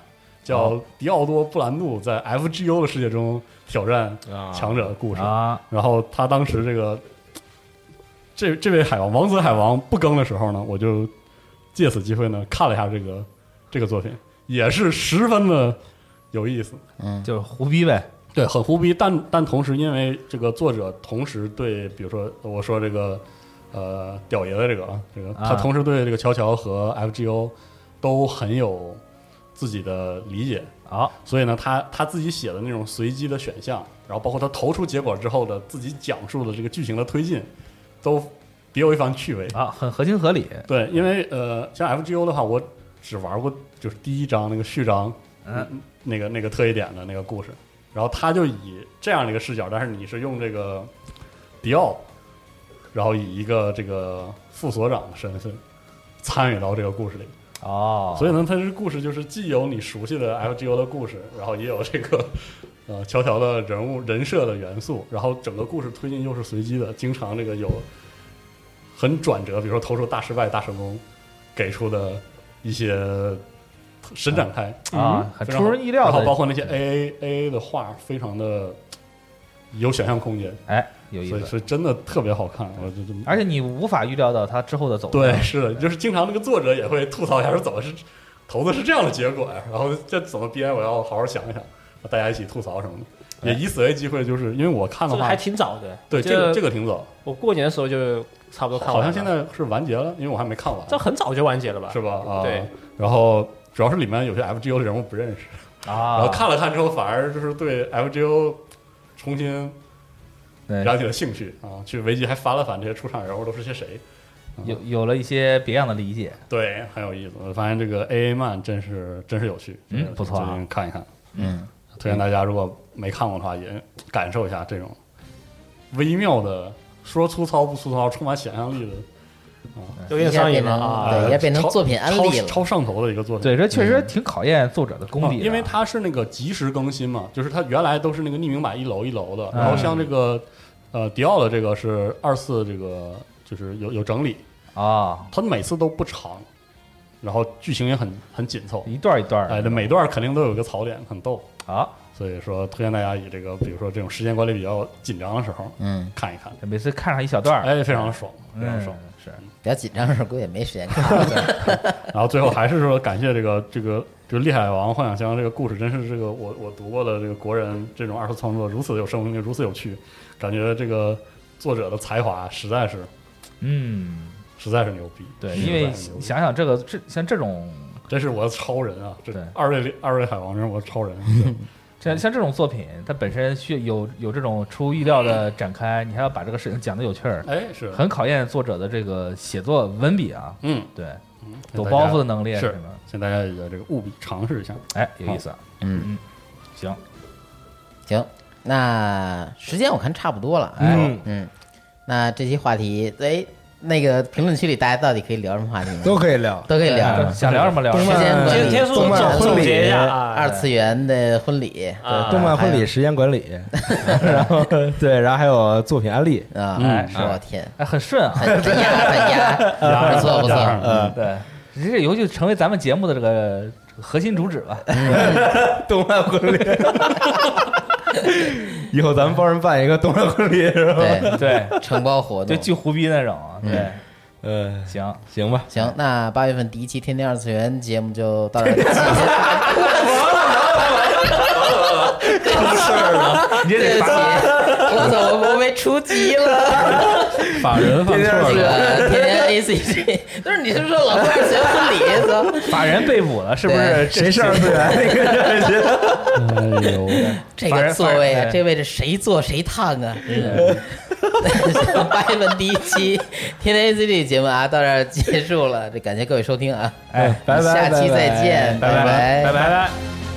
叫哦迪奥多布兰度在 FGO 的世界中挑战啊。强者的故事。啊，然后他当时这个这这位海王王子海王不更的时候呢，我就借此机会呢看了一下这个这个作品，也是十分的有意思。嗯。就是胡逼呗，对，很胡逼，但但同时，因为这个作者同时对，比如说我说这个呃屌爷的这个啊，这个他啊。同时对这个乔乔和 FGO 都很有自己的理解，啊，所以呢，他他自己写的那种随机的选项，然后包括他投出结果之后的自己讲述的这个剧情的推进，都别有一番趣味。啊，很合情合理，对，因为呃，像 FGO 的话，我只玩过就是第一章那个序章，嗯，那个那个特异点的那个故事，然后他就以这样的一个视角，但是你是用这个迪奥，然后以一个这个副所长的身份参与到这个故事里，哦，所以呢，它这故事就是既有你熟悉的 FGO 的故事，然后也有这个呃乔乔的人物人设的元素，然后整个故事推进又是随机的，经常这个有很转折，比如说投出大失败、大成功，给出的一些伸展开。啊，很出人意料的，然后包括那些 AA AA 的画，非常的有想象空间，哎，有意所以思，是真的特别好看。我就就而且你无法预料到他之后的走向，对，是的，就是经常那个作者也会吐槽一下，说怎么是投的是这样的结果呀？然后这怎么编？我要好好想一想，大家一起吐槽什么的。也以此为机会，就是因为我看的话这个还，挺早的，对这个这个挺早，我过年的时候就差不多看完了。好像现在是完结了，因为我还没看完，这很早就完结了吧？是吧？啊，对。然后主要是里面有些 FGO 的人物不认识，啊，然后看了看之后，反而就是对 FGO 重新对燃起了兴趣啊，去维基还翻了翻这些出场人物都是些谁，有有了一些别样的理解，对，很有意思。我发现这个 AA 漫真是真是有趣，嗯不错啊最近看一看。嗯推荐大家如果没看过的话，也感受一下这种微妙的，说粗糙不粗糙，充满想象力的，有点上瘾了啊！对，也变成作品安利了。超超上头的一个作品。对，这确实挺考验作者的功啊底的，因为它是那个及时更新嘛，就是它原来都是那个匿名版一楼一楼的，然后嗯像这个呃迪奥的这个是二次这个就是有有整理，啊，它每次都不长，然后剧情也很很紧凑，一段一段的，哎，这每段肯定都有一个槽点，很逗。啊，所以说，推荐大家以这个，比如说这种时间管理比较紧张的时候嗯，看一看，每次看上一小段，哎，非常爽，非常嗯爽。是比较紧张的时候，估计也没时间看。(laughs) 然后最后还是说感谢这个这个这个《厉海王幻想乡》这个故事，真是这个我我读过的这个国人这种二次创作如此有生命力，如此有趣，感觉这个作者的才华实在是嗯，实在是牛逼。对，因为想想这个这像这种真是我的超人啊！这对二位二位海王真是我的超人。(laughs) 像像这种作品，它本身需要有有这种出乎意料的展开，你还要把这个事情讲的有趣儿，哎，是很考验作者的这个写作文笔啊，嗯，对，嗯抖包袱的能力啊是什么，请大家也这个务必尝试一下。哎，有意思啊，嗯嗯，行，行，那时间我看差不多了。哎嗯嗯，那这期话题，哎，那个评论区里大家到底可以聊什么话题呢？都可以聊。都可以聊。想聊什么聊？什么时间管理，动漫婚礼。二次元的婚礼。啊。动漫婚礼时间管理，(laughs) 然后对，然后还有作品案例，啊，嗯。我天，哎，很顺啊，很很压很压，不错不错。嗯，对，这以后就成为咱们节目的这个核心主旨吧。(laughs) (laughs) 动漫婚礼。(laughs) 以后咱们帮人办一个动人婚礼是吧？对，对，承包活动。(laughs) 就巨胡逼那种，对，嗯，行，行吧，行，那八月份第一期《天天二次元》节目就到这儿。出事儿了，你得罚。我怎么我被出击了。法人犯错这了，个天天 A C G，都是你是说老块儿学婚礼操？法人被捕了，是不是？谁是二次元那个人？哎呦，这个座位啊，这位置谁坐谁烫啊！(laughs) 真的。八月份第一期天天 A C G 节目啊，到这儿结束了，这感谢各位收听啊，哎，拜拜下期拜拜再见，拜拜拜拜拜。